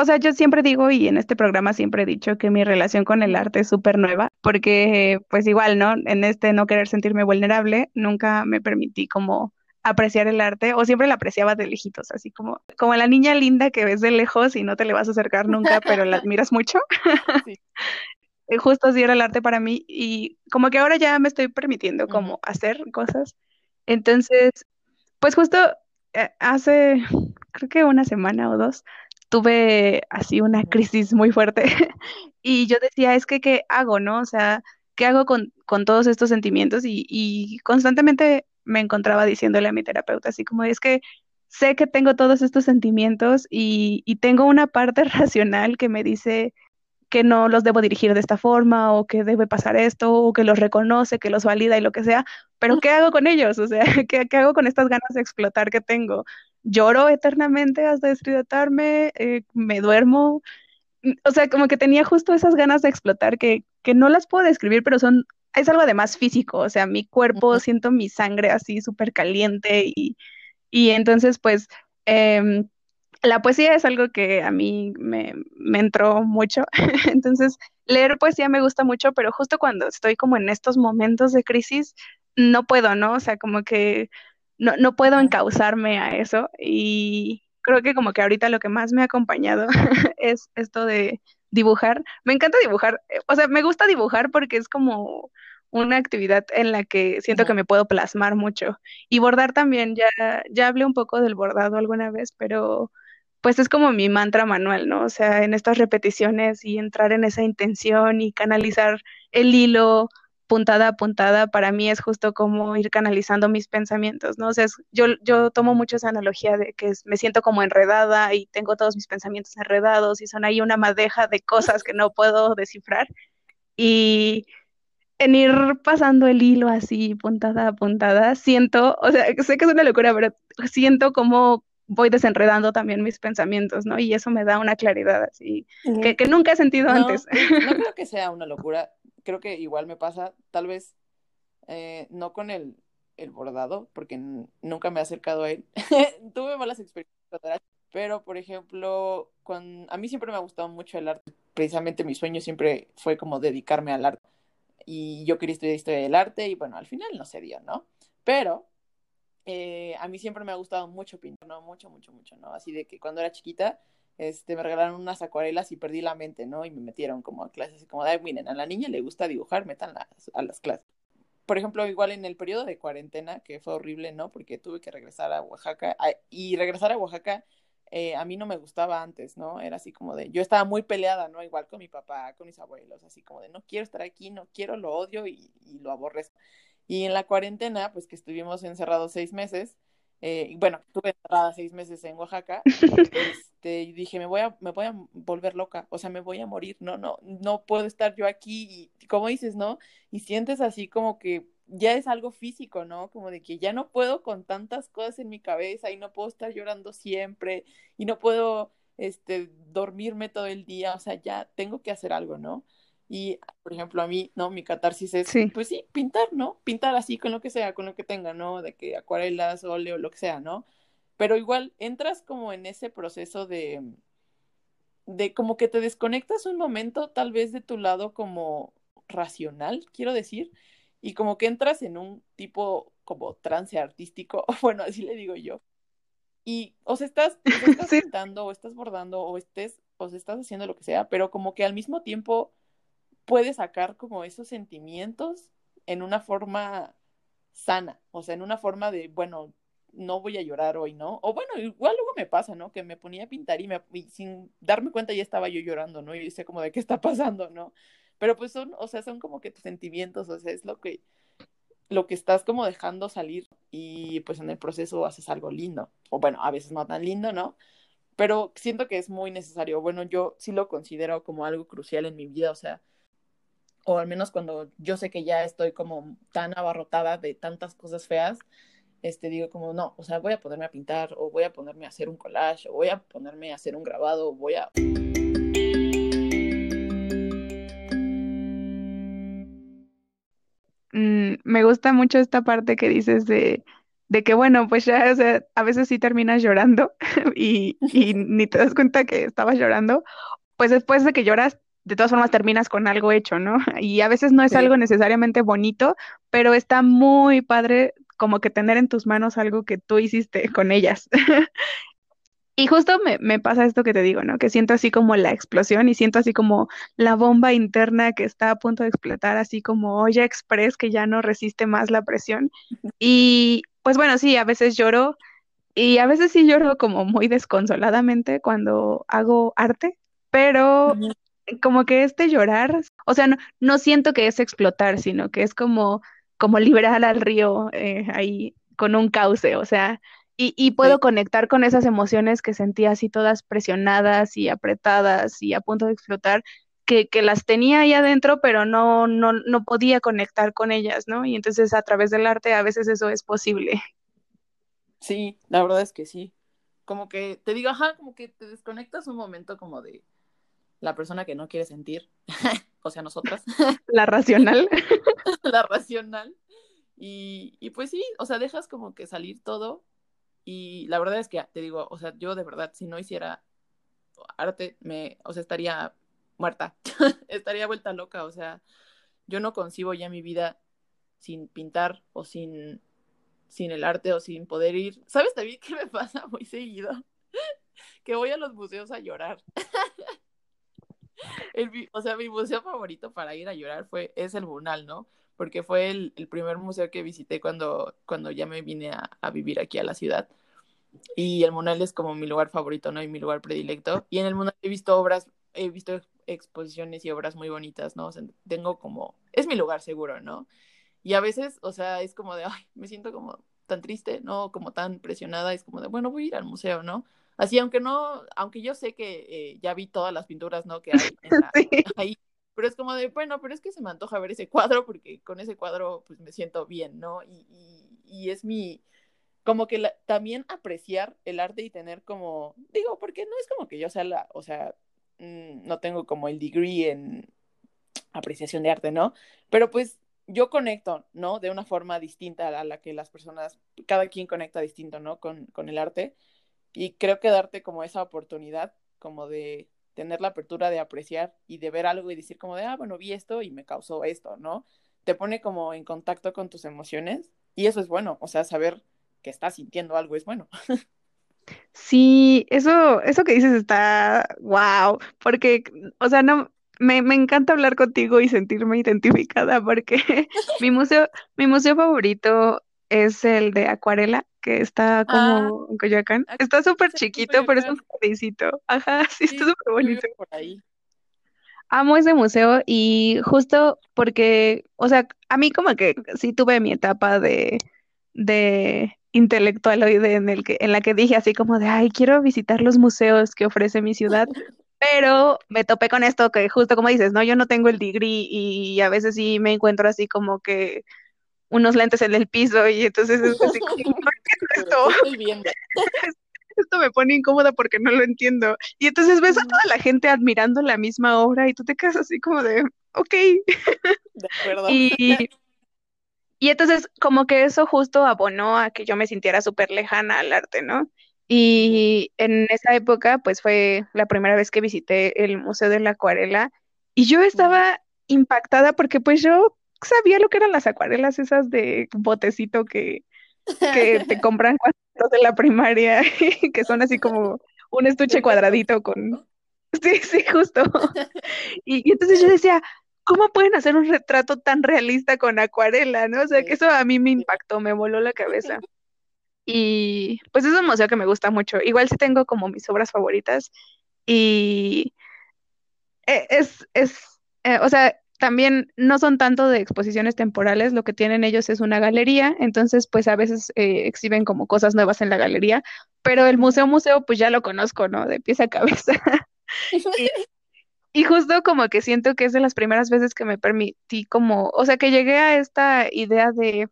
o sea, yo siempre digo y en este programa siempre he dicho que mi relación con el arte es súper nueva, porque pues igual, ¿no? En este no querer sentirme vulnerable, nunca me permití como apreciar el arte o siempre la apreciaba de lejitos, así como, como la niña linda que ves de lejos y no te le vas a acercar nunca, pero la admiras mucho. Sí. Justo así era el arte para mí y como que ahora ya me estoy permitiendo como hacer cosas. Entonces, pues justo eh, hace, creo que una semana o dos, tuve así una crisis muy fuerte y yo decía, es que, ¿qué hago, no? O sea, ¿qué hago con, con todos estos sentimientos? Y, y, constantemente me encontraba diciéndole a mi terapeuta, así como, es que sé que tengo todos estos sentimientos y, y tengo una parte racional que me dice que no los debo dirigir de esta forma o que debe pasar esto o que los reconoce, que los valida y lo que sea, pero ¿qué hago con ellos? O sea, ¿qué, qué hago con estas ganas de explotar que tengo? Lloro eternamente hasta deshidratarme, eh, me duermo. Mm, o sea, como que tenía justo esas ganas de explotar que, que no las puedo describir, pero son, es algo además físico, o sea, mi cuerpo, siento mi sangre así súper caliente y, y entonces pues em, la poesía es algo que a mí me, me entró mucho, entonces leer poesía me gusta mucho, pero justo cuando estoy como en estos momentos de crisis, no puedo, ¿no? O sea, como que no, no puedo encauzarme a eso y creo que como que ahorita lo que más me ha acompañado es esto de, dibujar. Me encanta dibujar, eh, o sea, me gusta dibujar porque es como una actividad en la que siento que me puedo plasmar mucho. Y bordar también, ya, ya hablé un poco del bordado alguna vez, pero pues es como mi mantra manual, ¿no? O sea, en estas repeticiones y entrar en esa intención y canalizar el hilo puntada a puntada, para mí es justo como ir canalizando mis pensamientos, ¿no? O sea, yo, yo tomo mucho esa analogía de que me siento como enredada y tengo todos mis pensamientos enredados y son ahí una madeja de cosas que no puedo descifrar. Y en ir pasando el hilo así, puntada a puntada, siento, o sea, sé que es una locura, pero siento como voy desenredando también mis pensamientos, ¿no? Y eso me da una claridad así que, que, nunca he sentido antes. No creo que sea una locura creo que igual me pasa, tal vez eh, no con el, el bordado, porque nunca me he acercado a él. Tuve malas experiencias, pero por ejemplo, a mí siempre me ha gustado mucho el arte. Precisamente mi sueño siempre fue como dedicarme al arte. Y yo quería estudiar historia del arte y bueno, al final no se dio, ¿no? Pero eh, a mí siempre me ha gustado mucho pintar, ¿no? Mucho, mucho, mucho, ¿no? Así de que cuando era chiquita este, me regalaron unas acuarelas y perdí la mente, ¿no? Y me metieron como a clases, como, ay, miren, a la niña le gusta dibujar, metan a las clases. Por ejemplo, igual en el periodo de cuarentena, que fue horrible, ¿no? Porque tuve que regresar a Oaxaca, y regresar a Oaxaca eh, a mí no me gustaba antes, ¿no? Era así como de, yo estaba muy peleada, ¿no? Igual con mi papá, con mis abuelos, así como de, no quiero estar aquí, no quiero, lo odio y lo aborrezco. Y en la cuarentena, pues que estuvimos encerrados seis meses, eh, bueno, tuve encerrada seis meses en Oaxaca, este, y dije, me voy, a, me voy a volver loca, o sea, me voy a morir, no, no, no puedo estar yo aquí, y como dices, ¿no? Y sientes así como que ya es algo físico, ¿no? Como de que ya no puedo con tantas cosas en mi cabeza y no puedo estar llorando siempre y no puedo, este, dormirme todo el día, o sea, ya tengo que hacer algo, ¿no? Y, por ejemplo, a mí, ¿no? Mi catarsis es, pues sí, pintar, ¿no? Pintar así con lo que sea, con lo que tenga, ¿no? De que acuarelas, óleo, lo que sea, ¿no? Pero igual entras como en ese proceso de, de como que te desconectas un momento tal vez de tu lado como racional, quiero decir, y como que entras en un tipo como trance artístico, o bueno, así le digo yo. Y o sea, estás, estás pintando, o estás bordando, o estés, o sea, estás haciendo lo que sea, pero como que al mismo tiempo puede sacar como esos sentimientos en una forma sana, o sea, en una forma de, bueno, no voy a llorar hoy, ¿no? O bueno, igual luego me pasa, ¿no? Que me ponía a pintar y, me, sin darme cuenta ya estaba yo llorando, ¿no? Y dice como de qué está pasando, ¿no? Pero pues son, o sea, son como que tus sentimientos, o sea, es lo que, lo que estás como dejando salir y pues en el proceso haces algo lindo, o bueno, a veces no tan lindo, ¿no? Pero siento que es muy necesario, bueno, yo sí lo considero como algo crucial en mi vida, o sea, o al menos cuando yo sé que ya estoy como tan abarrotada de tantas cosas feas, este, digo como, no, o sea, voy a ponerme a pintar, o voy a ponerme a hacer un collage, o voy a ponerme a hacer un grabado, voy a... Mm, me gusta mucho esta parte que dices de, de que, bueno, pues ya, o sea, a veces sí terminas llorando y, y ni te das cuenta que estabas llorando, pues después de que lloras de todas formas terminas con algo hecho, ¿no? Y a veces no es algo necesariamente bonito, pero está muy padre como que tener en tus manos algo que tú hiciste con ellas. y justo me, me, pasa esto que te digo, ¿no? Que siento así como la explosión y siento así como la bomba interna que está a punto de explotar, así como olla express que ya no resiste más la presión. Y pues bueno, sí, a veces lloro y a veces sí lloro como muy desconsoladamente cuando hago arte, pero como que este llorar, o sea, no, no siento que es explotar, sino que es como, como liberar al río eh, ahí con un cauce, o sea, y, y puedo conectar con esas emociones que sentía así todas presionadas y apretadas y a punto de explotar, que, que las tenía ahí adentro, pero no, no, no podía conectar con ellas, ¿no? Y entonces a través del arte a veces eso es posible. Sí, la verdad es que sí. Como que te digo, ajá, como que te desconectas un momento como de, la persona que no quiere sentir, o sea, nosotras. La racional. la racional. Y, y, pues sí, o sea, dejas como que salir todo. Y la verdad es que te digo, o sea, yo de verdad, si no hiciera arte, me, o sea, estaría muerta, estaría vuelta loca, o sea, yo no concibo ya mi vida sin pintar o sin, sin el arte o sin poder ir. ¿Sabes también qué me pasa muy seguido? que voy a los museos a llorar. o sea, mi museo favorito para ir a llorar fue, es el Bunal, ¿no? Porque fue el, primer museo que visité cuando, cuando ya me vine a, vivir aquí a la ciudad. Y el Munal es como mi lugar favorito, ¿no? Y mi lugar predilecto. Y en el Munal he visto obras, he visto exposiciones y obras muy bonitas, ¿no? O sea, tengo como, es mi lugar seguro, ¿no? Y a veces, o sea, es como de, ay, me siento como tan triste, ¿no? Como tan presionada, es como de, bueno, voy a ir al museo, ¿no? Así, aunque no, aunque yo sé que eh, ya vi todas las pinturas, ¿no? Que hay ahí, pero es como de, bueno, pero es que se me antoja ver ese cuadro porque con ese cuadro pues me siento bien, ¿no? Y, y, es mi, como que también apreciar el arte y tener como, digo, porque no es como que yo sea la, o sea, mm, no tengo como el degree en apreciación de arte, ¿no? Pero pues yo conecto, ¿no? De una forma distinta a la que las personas, cada quien conecta distinto, ¿no? Con, con el arte. Y creo que darte como esa oportunidad, como de tener la apertura de apreciar y de ver algo y decir como de, ah, bueno, vi esto y me causó esto, ¿no? Te pone como en contacto con tus emociones y eso es bueno, o sea, saber que estás sintiendo algo es bueno. Sí, eso, eso que dices está wow, porque, o sea, no, me, me encanta hablar contigo y sentirme identificada porque mi museo, mi museo favorito es el de acuarela, que está ah, como en Coyoacán. Está súper chiquito, pero es un jardíncito. Ajá, sí, está súper bonito. Por ahí. Amo ese museo y justo porque, o sea, a mí como que sí tuve mi etapa de, de intelectualoide en el que, en la que dije así como de, ay, quiero visitar los museos que ofrece mi ciudad. Pero me topé con esto que justo como dices, ¿no? Yo no tengo el degree y a veces sí me encuentro así como que unos lentes en el piso y entonces es así como, esto? esto me pone incómoda porque no lo entiendo. Y entonces ves a toda la gente admirando la misma obra y tú te quedas así como de, ok. De acuerdo. Y, y entonces como que eso justo abonó a que yo me sintiera súper lejana al arte, ¿no? Y en esa época, pues fue la primera vez que visité el Museo de la Acuarela y yo estaba impactada porque pues yo sabía lo que eran las acuarelas esas de botecito que, que te compran cuando de la primaria, que son así como un estuche cuadradito con... Sí, sí, justo. Y, entonces yo decía, ¿cómo pueden hacer un retrato tan realista con acuarela, no? O sea, que eso a mí me impactó, me voló la cabeza. Y pues es un museo que me gusta mucho. Igual sí tengo como mis obras favoritas y e, es, es, eh, o sea, también no son tanto de exposiciones temporales, lo que tienen ellos es una galería, entonces pues a veces eh, exhiben como cosas nuevas en la galería, pero el museo museo pues ya lo conozco, ¿no? De pieza a cabeza. y, justo como que siento que es de las primeras veces que me permití como, o sea, que llegué a esta idea de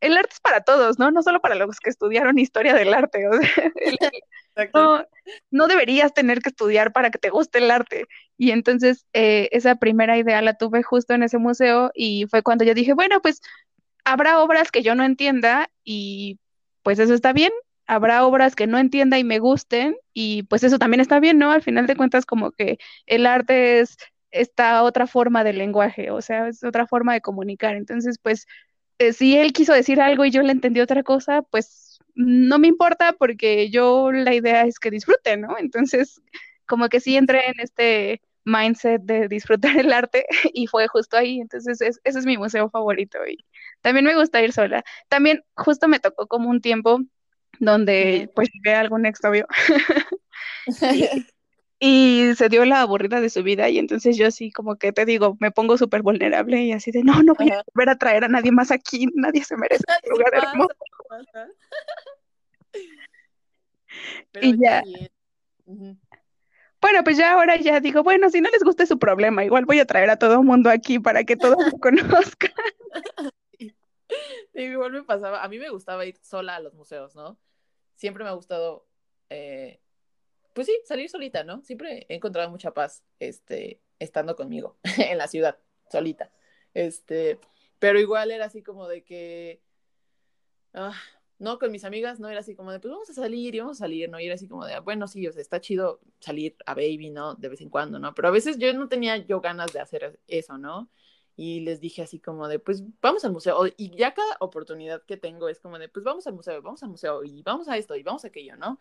el arte es para todos, ¿no? No solo para los que estudiaron historia del arte. O sea, no, no, deberías tener que estudiar para que te guste el arte. Y entonces eh, esa primera idea la tuve justo en ese museo y fue cuando yo dije, bueno, pues habrá obras que yo no entienda y pues eso está bien. Habrá obras que no entienda y me gusten y pues eso también está bien, ¿no? Al final de cuentas como que el arte es esta otra forma de lenguaje, o sea, es otra forma de comunicar. Entonces, pues eh, si él quiso decir algo y yo le entendí otra cosa, pues no me importa porque yo la idea es que disfrute, ¿no? Entonces, como que sí entré en este mindset de disfrutar el arte y fue justo ahí, entonces ese es mi museo favorito y también me gusta ir sola. También justo me tocó como un tiempo donde pues llegué a algún exnovio y se dio la aburrida de su vida y entonces yo así como que te digo, me pongo súper vulnerable y así de, no, no voy a volver a traer a nadie más aquí, nadie se merece un lugar hermoso. y ya. Bueno, pues ya ahora ya digo, bueno, si no les gusta su problema, igual voy a traer a todo el mundo aquí para que todos lo conozcan. igual me pasaba, a mí me gustaba ir sola a los museos, ¿no? Siempre me ha gustado eh, pues sí, salir solita, ¿no? Siempre he encontrado mucha paz, este, estando conmigo en la ciudad, solita. Este, pero igual era así como de que, ah, no, con mis amigas no era así como de, pues vamos a salir y vamos a salir, ¿no? Y era así como de, ah, bueno, sí, o sea, está chido salir a baby, ¿no? De vez en cuando, ¿no? Pero a veces yo no tenía yo ganas de hacer eso, ¿no? Y les dije así como de, pues vamos al museo. Y ya cada oportunidad que tengo es como de, pues vamos al museo, vamos al museo y vamos a esto y vamos a aquello, ¿no?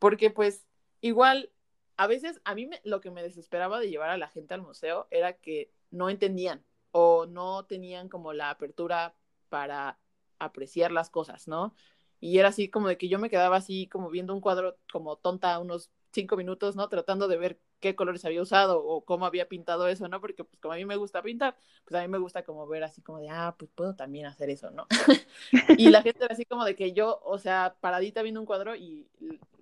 Porque pues igual a veces a mí me, lo que me desesperaba de llevar a la gente al museo era que no entendían o no tenían como la apertura para apreciar las cosas, ¿no? Y era así como de que yo me quedaba así como viendo un cuadro como tonta unos cinco minutos, ¿no? Tratando de ver qué colores había usado o cómo había pintado eso, ¿no? Porque pues como a mí me gusta pintar, pues a mí me gusta como ver así como de, ah, pues puedo también hacer eso, ¿no? y la gente era así como de que yo, o sea, paradita viendo un cuadro y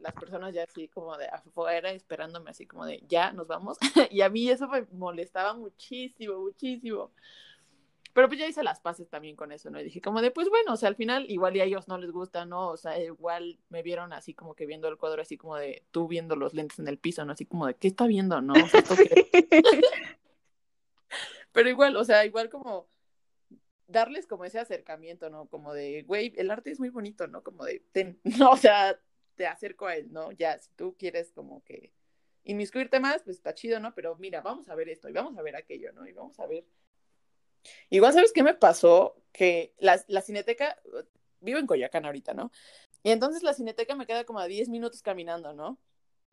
las personas ya así como de afuera esperándome así como de, ya, nos vamos. y a mí eso me molestaba muchísimo, muchísimo. Pero pues ya hice las paces también con eso, ¿no? Y dije como de, pues bueno, o sea, al final igual y a ellos no les gusta, ¿no? O sea, igual me vieron así como que viendo el cuadro, así como de tú viendo los lentes en el piso, ¿no? Así como de, ¿qué está viendo, no? Pero igual, o sea, igual como darles como ese acercamiento, ¿no? Como de, güey, el arte es muy bonito, ¿no? Como de, no, o sea, te acerco a él, ¿no? Ya, si tú quieres como que inmiscuirte más, pues está chido, ¿no? Pero mira, vamos a ver esto y vamos a ver aquello, ¿no? Y vamos a ver Igual, ¿sabes qué me pasó? Que la, la cineteca, vivo en Coyacán ahorita, ¿no? Y entonces la cineteca me queda como a 10 minutos caminando, ¿no?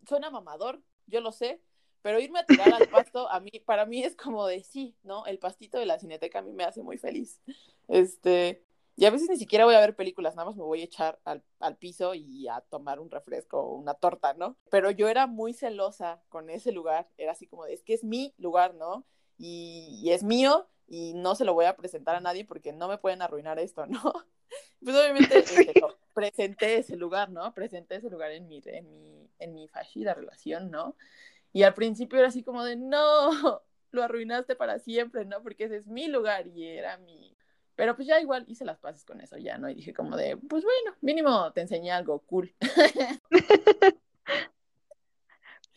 Suena mamador, yo lo sé, pero irme a tirar al pasto, a mí, para mí es como de sí, ¿no? El pastito de la cineteca a mí me hace muy feliz. Este, y a veces ni siquiera voy a ver películas, nada más me voy a echar al, al piso y a tomar un refresco o una torta, ¿no? Pero yo era muy celosa con ese lugar, era así como de, es que es mi lugar, ¿no? Y, y es mío y no se lo voy a presentar a nadie porque no me pueden arruinar esto, ¿no? Pues obviamente este, presenté ese lugar, ¿no? Presenté ese lugar en mi, en mi, en mi fallida relación, ¿no? Y al principio era así como de, no, lo arruinaste para siempre, ¿no? Porque ese es mi lugar y era mi... Pero pues ya igual hice las paces con eso ya, ¿no? Y dije como de, pues bueno, mínimo te enseñé algo cool.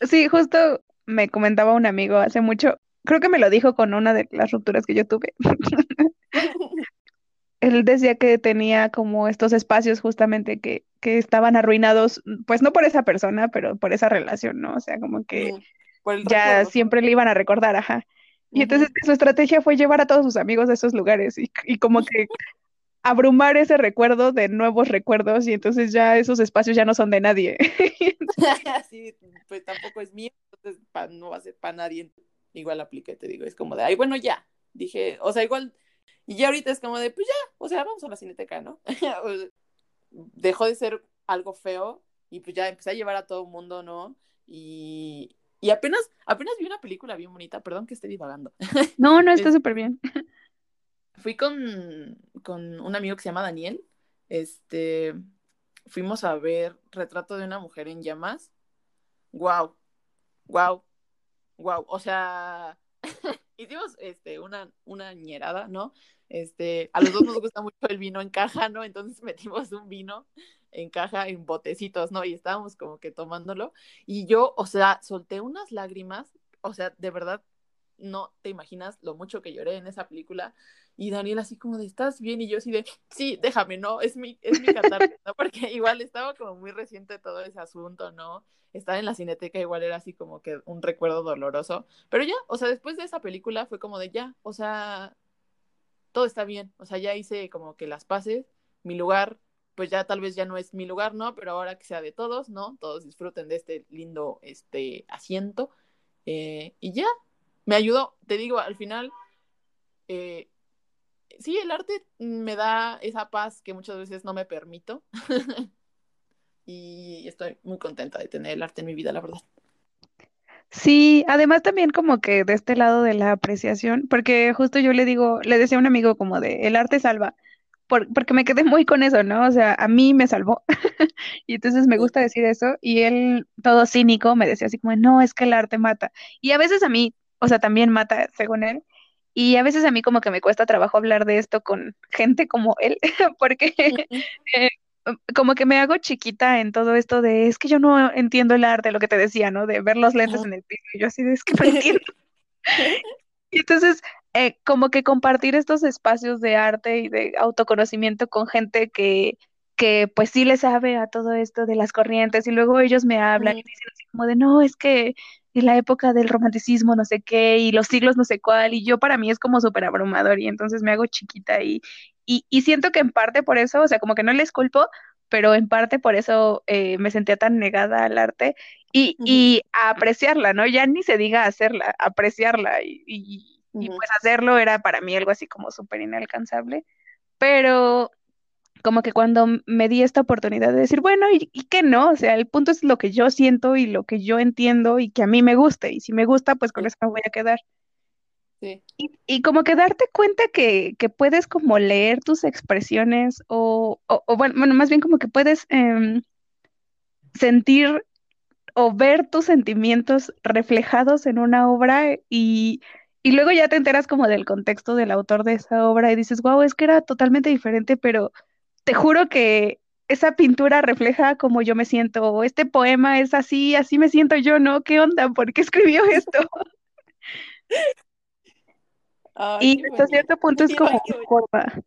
Sí, justo me comentaba un amigo hace mucho, creo que me lo dijo con una de las rupturas que yo tuve. Él decía que tenía como estos espacios justamente que, que estaban arruinados, pues no por esa persona, pero por esa relación, ¿no? O sea, como que ya siempre le iban a recordar, ajá. Y entonces su estrategia fue llevar a todos sus amigos a esos lugares y, y como que abrumar ese recuerdo de nuevos recuerdos y entonces ya esos espacios ya no son de nadie. sí, pues tampoco es mío, entonces no va a ser para nadie igual apliqué, te digo, es como de, ay, bueno, ya, dije, o sea, igual, y ya ahorita es como de, pues ya, o sea, vamos a la cineteca, ¿no? Dejó de ser algo feo y pues ya empecé a llevar a todo el mundo, ¿no? Y, y apenas, apenas vi una película bien bonita, perdón que esté divagando. No, no, está súper bien. Fui con, con un amigo que se llama Daniel, este, fuimos a ver Retrato de una mujer en llamas. Wow, wow, wow, o sea, hicimos este, una, una ñerada, ¿no? Este, a los dos nos gusta mucho el vino en caja, ¿no? Entonces metimos un vino en caja, en botecitos, ¿no? Y estábamos como que tomándolo. Y yo, o sea, solté unas lágrimas, o sea, de verdad, no te imaginas lo mucho que lloré en esa película. Y Daniel así como de, ¿estás bien? Y yo así de, sí, déjame, ¿no? Es mi, es mi ¿no? Porque igual estaba como muy reciente todo ese asunto, ¿no? Estar en la cineteca igual era así como que un recuerdo doloroso. Pero ya, o sea, después de esa película fue como de, ya, o sea, todo está bien. O sea, ya hice como que las paces, mi lugar, pues ya tal vez ya no es mi lugar, ¿no? Pero ahora que sea de todos, ¿no? Todos disfruten de este lindo, este, asiento. Eh, y ya, me ayudó, te digo, al final, eh, sí, el arte me da esa paz que muchas veces no me permito. y estoy muy contenta de tener el arte en mi vida, la verdad. Sí, además también como que de este lado de la apreciación, porque justo yo le digo, le decía a un amigo como de, el arte salva, porque me quedé muy con eso, ¿no? O sea, a mí me salvó. y entonces me gusta decir eso, y él, todo cínico, me decía así como, no, es que el arte mata. Y a veces a mí o sea, también mata, según él. Y a veces a mí como que me cuesta trabajo hablar de esto con gente como él, porque eh, como que me hago chiquita en todo esto de, es que yo no entiendo el arte, lo que te decía, ¿no? De ver los lentes en el piso. Y yo así de, es que no entiendo. y entonces, eh, como que compartir estos espacios de arte y de autoconocimiento con gente que, que pues sí le sabe a todo esto de las corrientes y luego ellos me hablan y dicen así como de, no, es que en la época del romanticismo, no sé qué, y los siglos no sé cuál, y yo para mí es como súper abrumador, y entonces me hago chiquita y, y, y, siento que en parte por eso, o sea, como que no les culpo, pero en parte por eso eh, me sentía tan negada al arte, y, y a apreciarla, ¿no? Ya ni se diga hacerla, apreciarla y, y, y pues hacerlo era para mí algo así como súper inalcanzable, pero como que cuando me di esta oportunidad de decir, bueno, ¿y, ¿y qué no? O sea, el punto es lo que yo siento y lo que yo entiendo y que a mí me guste, y si me gusta, pues con eso me voy a quedar. Sí. Y, y como que darte cuenta que, que puedes como leer tus expresiones o, o, o bueno, bueno, más bien como que puedes em, sentir o ver tus sentimientos reflejados en una obra y, y luego ya te enteras como del contexto del autor de esa obra y dices, wow, es que era totalmente diferente, pero te juro que esa pintura refleja como yo me siento, o este poema es así, así me siento yo, ¿no? ¿Qué onda? ¿Por qué escribió esto? Ay, Y hasta bonito. cierto punto es como una forma.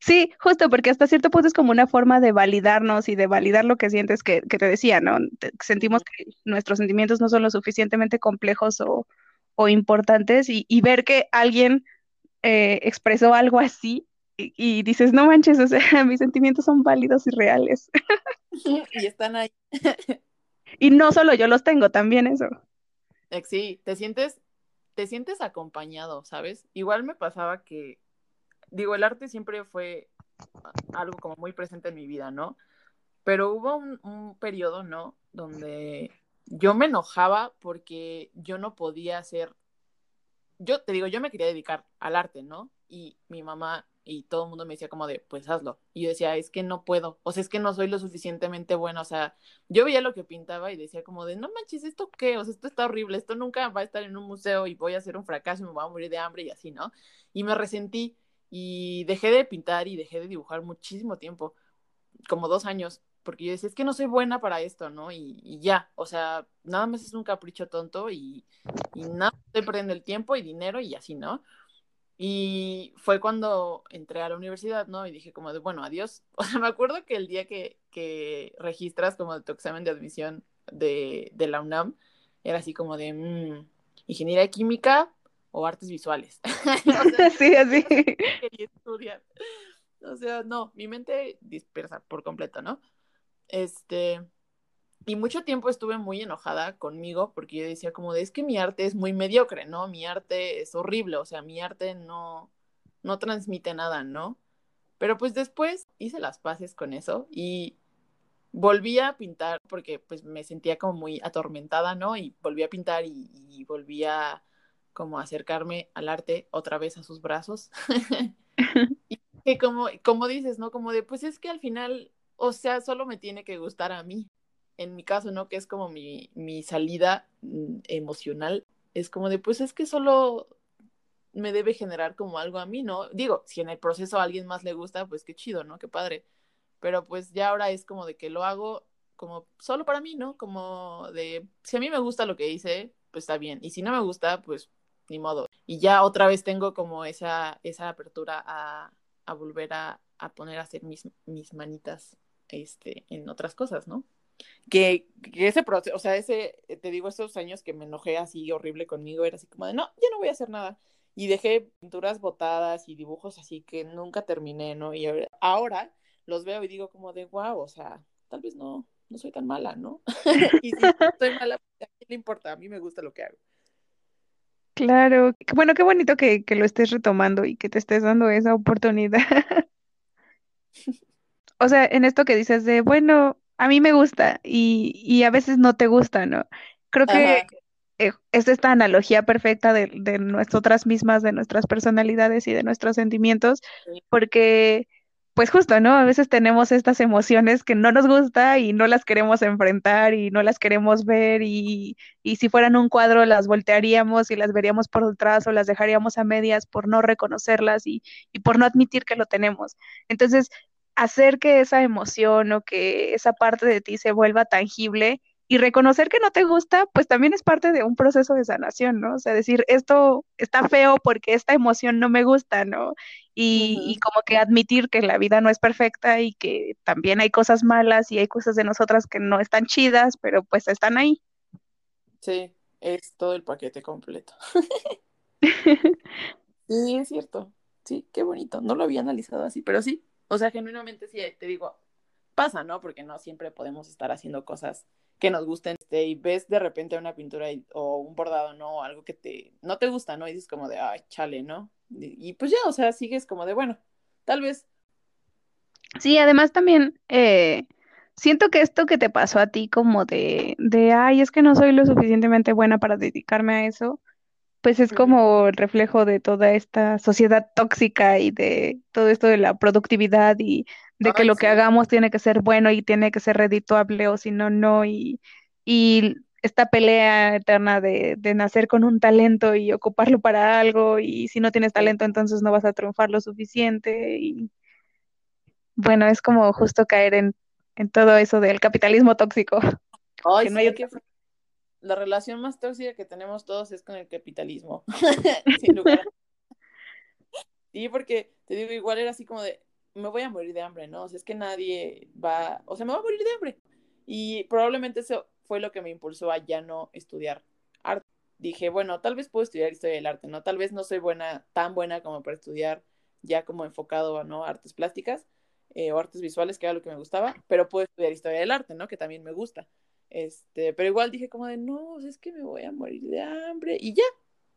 Sí, justo porque hasta cierto punto es como una forma de validarnos y de validar lo que sientes que, que te decía, ¿no? Sentimos que nuestros sentimientos no son lo suficientemente complejos o, o importantes y, y ver que alguien eh, expresó algo así y, y dices, no manches, o sea, mis sentimientos son válidos y reales. Y están ahí. Y no solo yo los tengo, también eso. Eh, Sí, te sientes, te sientes acompañado, ¿sabes? Igual me pasaba que, digo, el arte siempre fue algo como muy presente en mi vida, ¿no? Pero hubo un, un periodo, ¿no? Donde yo me enojaba porque yo no podía hacer, yo te digo, yo me quería dedicar al arte, ¿no? Y mi mamá y todo el mundo me decía como de, pues hazlo. Y yo decía, es que no puedo, o sea, es que no soy lo suficientemente buena, o sea, yo veía lo que pintaba y decía como de, no manches, ¿esto qué? O sea, esto está horrible, esto nunca va a estar en un museo y voy a hacer un fracaso y me voy a morir de hambre y así, ¿no? Y me resentí y dejé de pintar y dejé de dibujar muchísimo tiempo, como dos años, porque yo decía, es que no soy buena para esto, ¿no? Y, ya, o sea, nada más es un capricho tonto y, y nada, estoy perdiendo el tiempo y dinero y así, ¿no? Y fue cuando entré a la universidad, ¿no? Y dije como de, bueno, adiós. O sea, me acuerdo que el día que, que registras como tu examen de admisión de, de la UNAM, era así como de, mmm, ingeniería química o artes visuales. o sea, Sí, así. quería estudiar. O sea, no, mi mente dispersa por completo, ¿no? Este, y mucho tiempo estuve muy enojada conmigo porque yo decía como de, es que mi arte es muy mediocre, ¿no? Mi arte es horrible, o sea, mi arte no, no transmite nada, ¿no? Pero pues después hice las paces con eso y volví a pintar porque pues me sentía como muy atormentada, ¿no? Y volví a pintar y, y volví a como acercarme al arte otra vez a sus brazos. y que como, como dices, ¿no? Como de, pues es que al final, o sea, solo me tiene que gustar a mí. En mi caso, ¿no? Que es como mi, mi salida mm, emocional. Es como de, pues es que solo me debe generar como algo a mí, ¿no? Digo, si en el proceso a alguien más le gusta, pues qué chido, ¿no? Qué padre. Pero pues ya ahora es como de que lo hago como solo para mí, ¿no? Como de, si a mí me gusta lo que hice, pues está bien. Y si no me gusta, pues ni modo. Y ya otra vez tengo como esa, esa apertura a, a volver a, a, poner a hacer mis, mis manitas este, en otras cosas, ¿no? Que, ese proceso, o sea, ese, te digo, esos años que me enojé así horrible conmigo, era así como de, no, ya no voy a hacer nada. Y dejé pinturas botadas y dibujos así que nunca terminé, ¿no? Y ahora los veo y digo como de, wow, o sea, tal vez no, no soy tan mala, ¿no? y si soy mala, ¿a quién le importa? A mí me gusta lo que hago. Claro, bueno, qué bonito que, que, lo estés retomando y que te estés dando esa oportunidad. o sea, en esto que dices de, bueno, a mí me gusta y, y a veces no te gusta, ¿no? Creo que Ajá. eh, es esta analogía perfecta de, de nosotras mismas, de nuestras personalidades y de nuestros sentimientos, porque pues justo, ¿no? A veces tenemos estas emociones que no nos gusta y no las queremos enfrentar y no las queremos ver y, y si fueran un cuadro las voltearíamos y las veríamos por detrás o las dejaríamos a medias por no reconocerlas y, y por no admitir que lo tenemos. Entonces, hacer que esa emoción o que esa parte de ti se vuelva tangible y reconocer que no te gusta, pues también es parte de un proceso de sanación, ¿no? O sea, decir, esto está feo porque esta emoción no me gusta, ¿no? Y, uh -huh. y, como que admitir que la vida no es perfecta y que también hay cosas malas y hay cosas de nosotras que no están chidas, pero pues están ahí. Sí, es todo el paquete completo. sí, es cierto. Sí, qué bonito. No lo había analizado así, pero sí. O sea, genuinamente sí, te digo, pasa, ¿no? Porque no siempre podemos estar haciendo cosas que nos gusten, este, y ves de repente una pintura o un bordado, ¿no? O algo que te, no te gusta, ¿no? Y dices como de, ay, chale, ¿no? Y, y pues ya, o sea, sigues como de, bueno, tal vez. Sí, además también eh, siento que esto que te pasó a ti como de, de, ay, es que no soy lo suficientemente buena para dedicarme a eso, pues es como el reflejo de toda esta sociedad tóxica y de todo esto de la productividad y de que Ay, lo que hagamos tiene que ser bueno y tiene que ser redituable o si no, no. Y, y esta pelea eterna de, de nacer con un talento y ocuparlo para algo y si no tienes talento entonces no vas a triunfar lo suficiente. Y bueno, es como justo caer en, en todo eso del capitalismo tóxico, Ay, que no hay sí, la relación más tóxica que tenemos todos es con el capitalismo, sin lugar a... Sí, porque te digo, igual era así como de, me voy a morir de hambre, ¿no? O sea, es que nadie va, o sea, me voy a morir de hambre. Y probablemente eso fue lo que me impulsó a ya no estudiar arte. Dije, bueno, tal vez puedo estudiar historia del arte, ¿no? Tal vez no soy buena, tan buena como para estudiar ya como enfocado, ¿no? Artes plásticas eh, o artes visuales, que era lo que me gustaba, pero puedo estudiar historia del arte, ¿no? Que también me gusta. Este, pero igual dije como de, no, sea, es que me voy a morir de hambre. Y ya,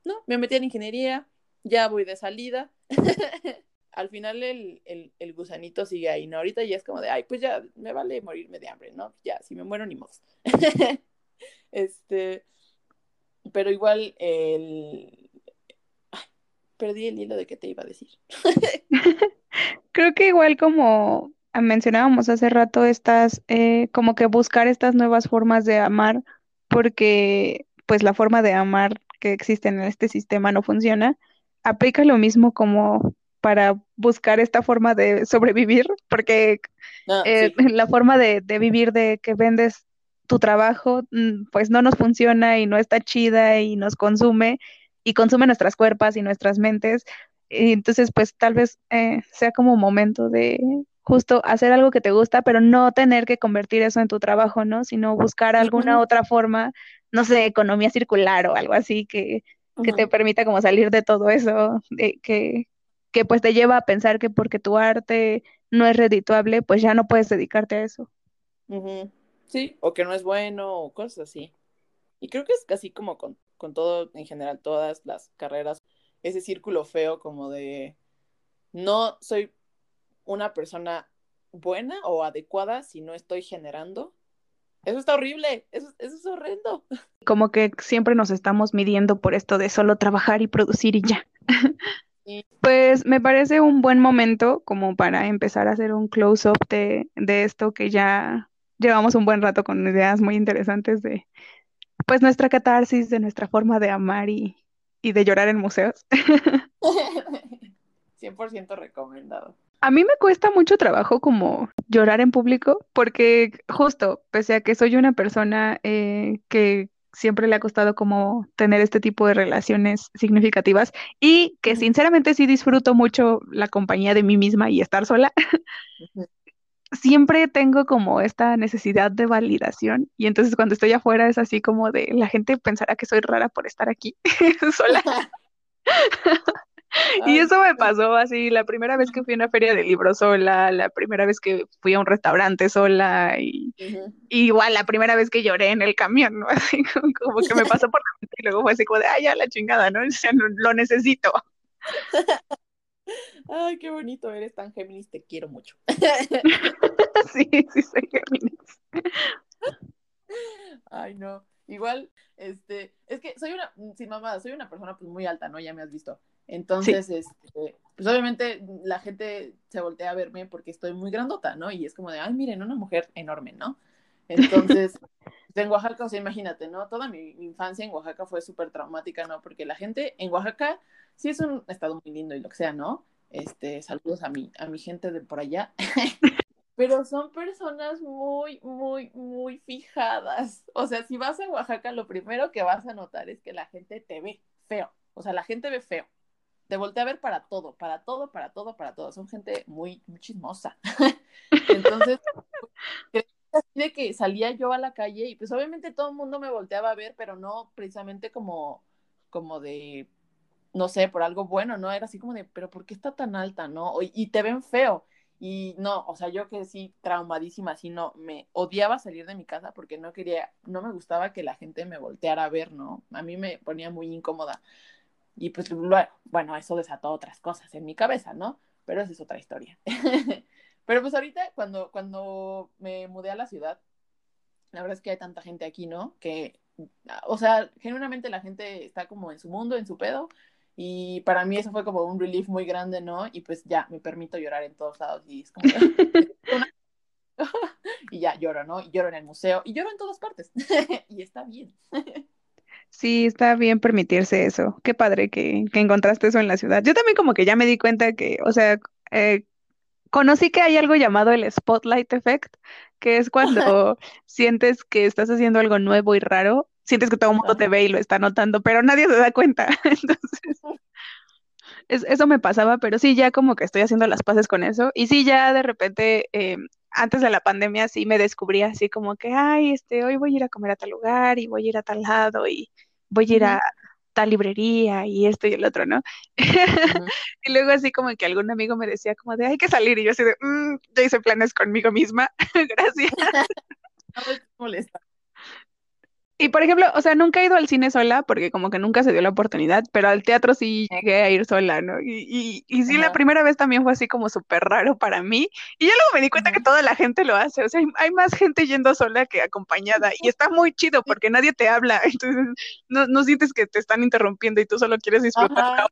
¿no? Me metí en ingeniería, ya voy de salida. Al final el, el, el, gusanito sigue ahí, ¿no? Ahorita ya es como de, ay, pues ya me vale morirme de hambre, ¿no? Ya, si me muero ni modo. este, pero igual el... Perdí el hilo de qué te iba a decir. Creo que igual como mencionábamos hace rato, estas, eh, como que buscar estas nuevas formas de amar, porque pues la forma de amar que existe en este sistema no funciona, aplica lo mismo como para buscar esta forma de sobrevivir, porque No, eh, sí. la forma de, de vivir de que vendes tu trabajo, mm, pues no nos funciona y no está chida y nos consume y consume nuestras cuerpos y nuestras mentes. Y entonces, pues tal vez eh, sea como momento de justo hacer algo que te gusta, pero no tener que convertir eso en tu trabajo, ¿no? Sino buscar Uh alguna -huh. otra forma, no sé, economía circular o algo así que, Uh que te permita como salir de todo eso, de que, que pues te lleva a pensar que porque tu arte no es redituable, pues ya no puedes dedicarte a eso. Uh -huh. Sí, o que no es bueno o cosas así. Y creo que es casi como con, con todo, en general, todas las carreras, ese círculo feo como de no soy una persona buena o adecuada si no estoy generando. Eso está horrible, eso, eso es horrendo. Como que siempre nos estamos midiendo por esto de solo trabajar y producir y ya. Pues me parece un buen momento como para empezar a hacer un close-up de, de esto que ya llevamos un buen rato con ideas muy interesantes de pues nuestra catarsis, de nuestra forma de amar y, y de llorar en museos. 100% recomendado. A mí me cuesta mucho trabajo como llorar en público porque justo, pese a que soy una persona eh, que siempre le ha costado como tener este tipo de relaciones significativas y que sinceramente sí disfruto mucho la compañía de mí misma y estar sola. Uh -huh. Siempre tengo como esta necesidad de validación y entonces cuando estoy afuera es así como de la gente pensará que soy rara por estar aquí sola. y eso me pasó así la primera vez que fui a una feria de libros sola, la primera vez que fui a un restaurante sola y, uh -huh. y igual la primera vez que lloré en el camión, ¿no? Así como, como que me pasó por la mente y luego fue así como de, ay, ya la chingada, ¿no? O sea, no, lo necesito. Ay, qué bonito, eres tan Géminis, te quiero mucho. sí, sí, soy Géminis. Ay, no. Igual, este, es que soy una, sin mamá, soy una persona pues muy alta, ¿no? Ya me has visto. Entonces, sí. este, pues obviamente la gente se voltea a verme porque estoy muy grandota, ¿no? Y es como de, ay, miren, una mujer enorme, ¿no? Entonces, en Oaxaca, o sea, imagínate, ¿no? Toda mi, mi infancia en Oaxaca fue súper traumática, ¿no? Porque la gente en Oaxaca sí es un estado muy lindo y lo que sea, ¿no? Este, saludos a mi, a mi gente de por allá. Pero son personas muy, muy, muy fijadas. O sea, si vas a Oaxaca, lo primero que vas a notar es que la gente te ve feo. O sea, la gente ve feo. Te voltea a ver para todo, para todo, para todo, para todo. Son gente muy, muy chismosa. Entonces, así de que salía yo a la calle y pues obviamente todo el mundo me volteaba a ver, pero no precisamente como, como de, no sé, por algo bueno, ¿no? Era así como de, pero ¿por qué está tan alta, no? Y te ven feo. Y no, o sea, yo que sí, traumadísima, así no, me odiaba salir de mi casa porque no quería, no me gustaba que la gente me volteara a ver, ¿no? A mí me ponía muy incómoda. Y pues bueno, eso desató otras cosas en mi cabeza, ¿no? Pero esa es otra historia. Pero pues ahorita, cuando, cuando me mudé a la ciudad, la verdad es que hay tanta gente aquí, ¿no? Que, o sea, genuinamente la gente está como en su mundo, en su pedo, y para mí eso fue como un relief muy grande, ¿no? Y pues ya, me permito llorar en todos lados y es como... y ya lloro, ¿no? Y lloro en el museo y lloro en todas partes. y está bien. Sí, está bien permitirse eso. Qué padre que, que, encontraste eso en la ciudad. Yo también como que ya me di cuenta que, o sea, eh, conocí que hay algo llamado el spotlight effect, que es cuando sientes que estás haciendo algo nuevo y raro sientes que todo el mundo te ve y lo está notando, pero nadie se da cuenta. Entonces, eso me pasaba, pero sí, ya como que estoy haciendo las paces con eso. Y sí, ya de repente, eh, antes de la pandemia, sí me descubrí así como que, ay, este, hoy voy a ir a comer a tal lugar y voy a ir a tal lado y voy a ir a tal librería y esto y el otro, ¿no? y luego así como que algún amigo me decía como de, hay que salir y yo así de, mm, ya hice planes conmigo misma, gracias. No me molesta. Y por ejemplo, o sea, nunca he ido al cine sola porque como que nunca se dio la oportunidad, pero al teatro sí llegué a ir sola, ¿no? Y, y, sí, la primera vez también fue así como súper raro para mí. Y ya luego me di cuenta que toda la gente lo hace, o sea, hay, más gente yendo sola que acompañada. Y está muy chido porque nadie te habla, entonces no, no sientes que te están interrumpiendo y tú solo quieres disfrutar.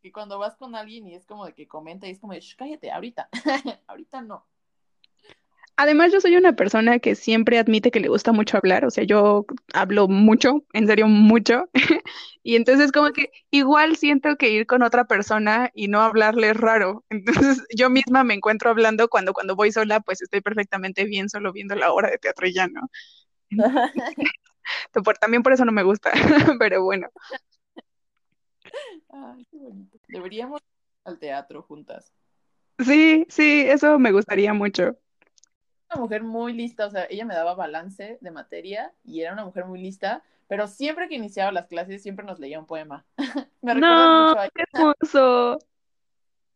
Y cuando vas con alguien y es como de que comenta y es como de, cállate, ahorita, ahorita no. Además, yo soy una persona que siempre admite que le gusta mucho hablar, o sea, yo hablo mucho, en serio mucho, y entonces como que igual siento que ir con otra persona y no hablarle es raro, entonces yo misma me encuentro hablando cuando cuando voy sola, pues estoy perfectamente bien solo viendo la obra de teatro y ya, ¿no? También por eso no me gusta, pero bueno. Ay, qué bonito. Deberíamos ir al teatro juntas. Sí, sí, eso me gustaría mucho una mujer muy lista, o sea, ella me daba balance de materia y era una mujer muy lista, pero siempre que iniciaba las clases siempre nos leía un poema. me recuerda mucho a ¡Qué hermoso!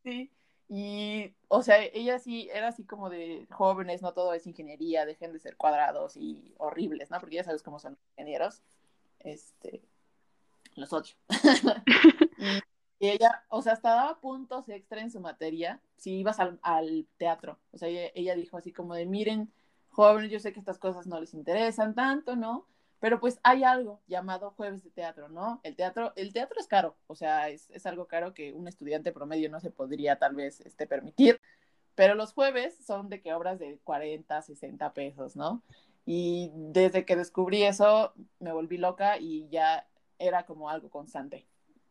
Sí, y, o sea, ella sí era así como de jóvenes, no todo es ingeniería, dejen de ser cuadrados y horribles, ¿no? Porque ya sabes cómo son los ingenieros. Este, los odio. y, ella, o sea, hasta daba puntos extra en su materia si ibas al, teatro. O sea, ella, dijo así como de, miren, jóvenes, yo sé que estas cosas no les interesan tanto, ¿no? Pero pues hay algo llamado jueves de teatro, ¿no? El teatro, el teatro es caro, o sea, es, es algo caro que un estudiante promedio no se podría tal vez este, permitir. Pero los jueves son de que obras de 40, 60 pesos, ¿no? Y desde que descubrí eso, me volví loca y ya era como algo constante.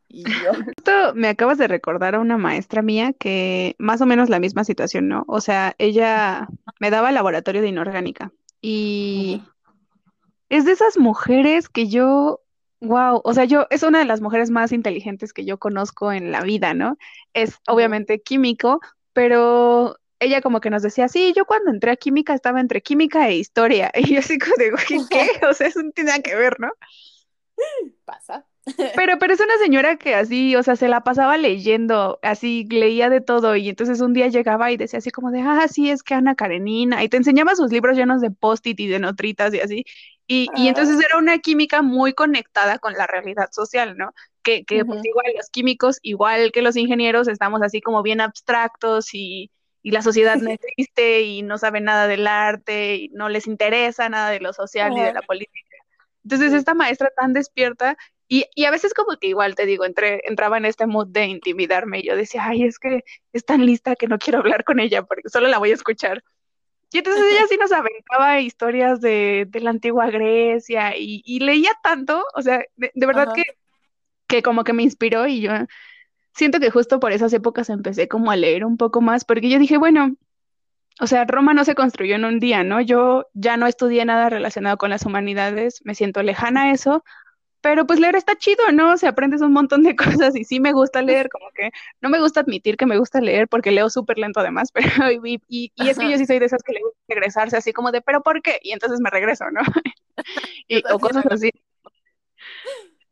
Y yo... Esto me acabas de recordar a una maestra mía que más o menos la misma situación, ¿no? O sea, ella me daba laboratorio de inorgánica y es de esas mujeres que yo, wow, o sea, yo es una de las mujeres más inteligentes que yo conozco en la vida, ¿no? Es obviamente químico, pero ella como que nos decía, sí, yo cuando entré a química estaba entre química e historia. Y yo así como digo, ¿qué? O sea, eso no tiene nada que ver, ¿no? Pasa. Pero, pero es una señora que así, o sea, se la pasaba leyendo, así leía de todo y entonces un día llegaba y decía así como de, ah, sí, es que Ana Karenina, y te enseñaba sus libros llenos de post-it y de notritas y así, y, y entonces era una química muy conectada con la realidad social, ¿no? Que, que pues igual los químicos, igual que los ingenieros, estamos así como bien abstractos y, y la sociedad no existe y no sabe nada del arte y no les interesa nada de lo social ni de la política. Entonces, esta maestra tan despierta y, y, a veces como que igual te digo, entre, entraba en este mood de intimidarme y yo decía, ay, es que es tan lista que no quiero hablar con ella porque solo la voy a escuchar. Y entonces ella sí nos aventaba historias de, de la antigua Grecia y, y, leía tanto, o sea, de, verdad que, que como que me inspiró y yo siento que justo por esas épocas empecé como a leer un poco más porque yo dije, bueno, o sea, Roma no se construyó en un día, ¿no? Yo ya no estudié nada relacionado con las humanidades, me siento lejana a eso, pero pues leer está chido, ¿no? O sea, aprendes un montón de cosas y sí me gusta leer, como que no me gusta admitir que me gusta leer porque leo súper lento además, pero y, y, y, es que yo sí soy de esas que le gusta regresarse así como de, pero ¿por qué? Y entonces me regreso, ¿no? y, o cosas así.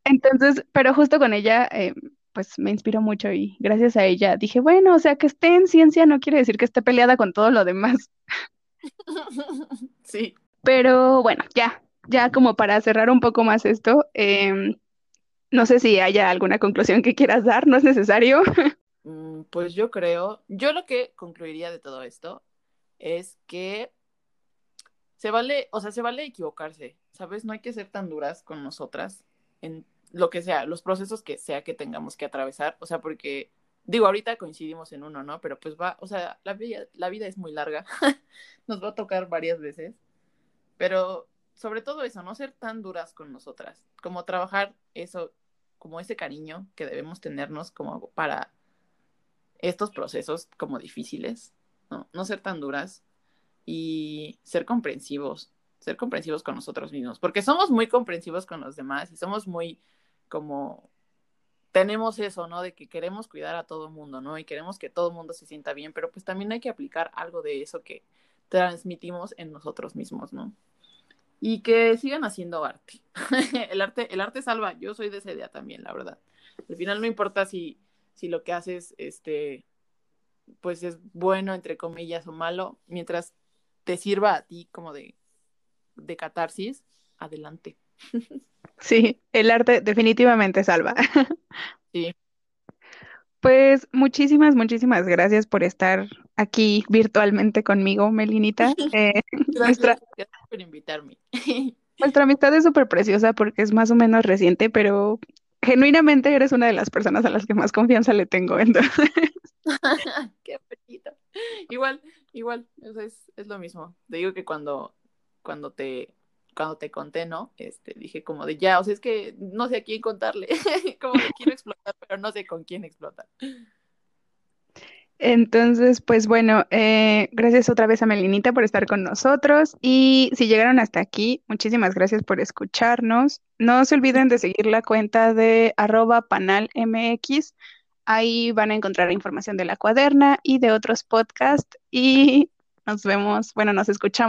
Entonces, pero justo con ella, eh, pues me inspiró mucho y gracias a ella dije, bueno, o sea, que esté en ciencia no quiere decir que esté peleada con todo lo demás. Sí. Pero bueno, ya, ya como para cerrar un poco más esto, em, no sé si haya alguna conclusión que quieras dar, no es necesario. Mm, Pues yo creo, yo lo que concluiría de todo esto es que se vale, o sea, se vale equivocarse, ¿sabes? No hay que ser tan duras con nosotras en lo que sea, los procesos que sea que tengamos que atravesar, o sea, porque digo, ahorita coincidimos en uno, ¿no? Pero pues va, o sea, la vida, la vida es muy larga, nos va a tocar varias veces, pero sobre todo eso, no ser tan duras con nosotras, como trabajar eso, como ese cariño que debemos tenernos como para estos procesos como difíciles, ¿no? No ser tan duras y ser comprensivos, ser comprensivos con nosotros mismos, porque somos muy comprensivos con los demás y somos muy como tenemos eso, ¿no? De que queremos cuidar a todo el mundo, ¿no? Y queremos que todo el mundo se sienta bien, pero pues también hay que aplicar algo de eso que transmitimos en nosotros mismos, ¿no? Y que sigan haciendo arte. el arte, el arte salva. Yo soy de esa idea también, la verdad. Al final no importa si, si lo que haces, este, pues es bueno, entre comillas, o malo, mientras te sirva a ti como de, de catarsis, adelante. Sí, el arte definitivamente salva. Sí, Pues muchísimas, muchísimas gracias por estar aquí virtualmente conmigo, Melinita. Eh, nuestra, por invitarme. nuestra amistad es súper preciosa porque es más o menos reciente, pero genuinamente eres una de las personas a las que más confianza le tengo. Entonces, Qué bonito. Igual, igual, es, es lo mismo. Te digo que cuando, cuando te, cuando te conté, ¿no? Este, dije como de ya, o sea, es que no sé a quién contarle, como de quiero explotar, pero no sé con quién explotar. Entonces, pues bueno, eh, gracias otra vez a Melinita por estar con nosotros. Y si llegaron hasta aquí, muchísimas gracias por escucharnos. No se olviden de seguir la cuenta de arroba panalmx. Ahí van a encontrar información de la cuaderna y de otros podcasts. Y nos vemos, bueno, nos escuchamos.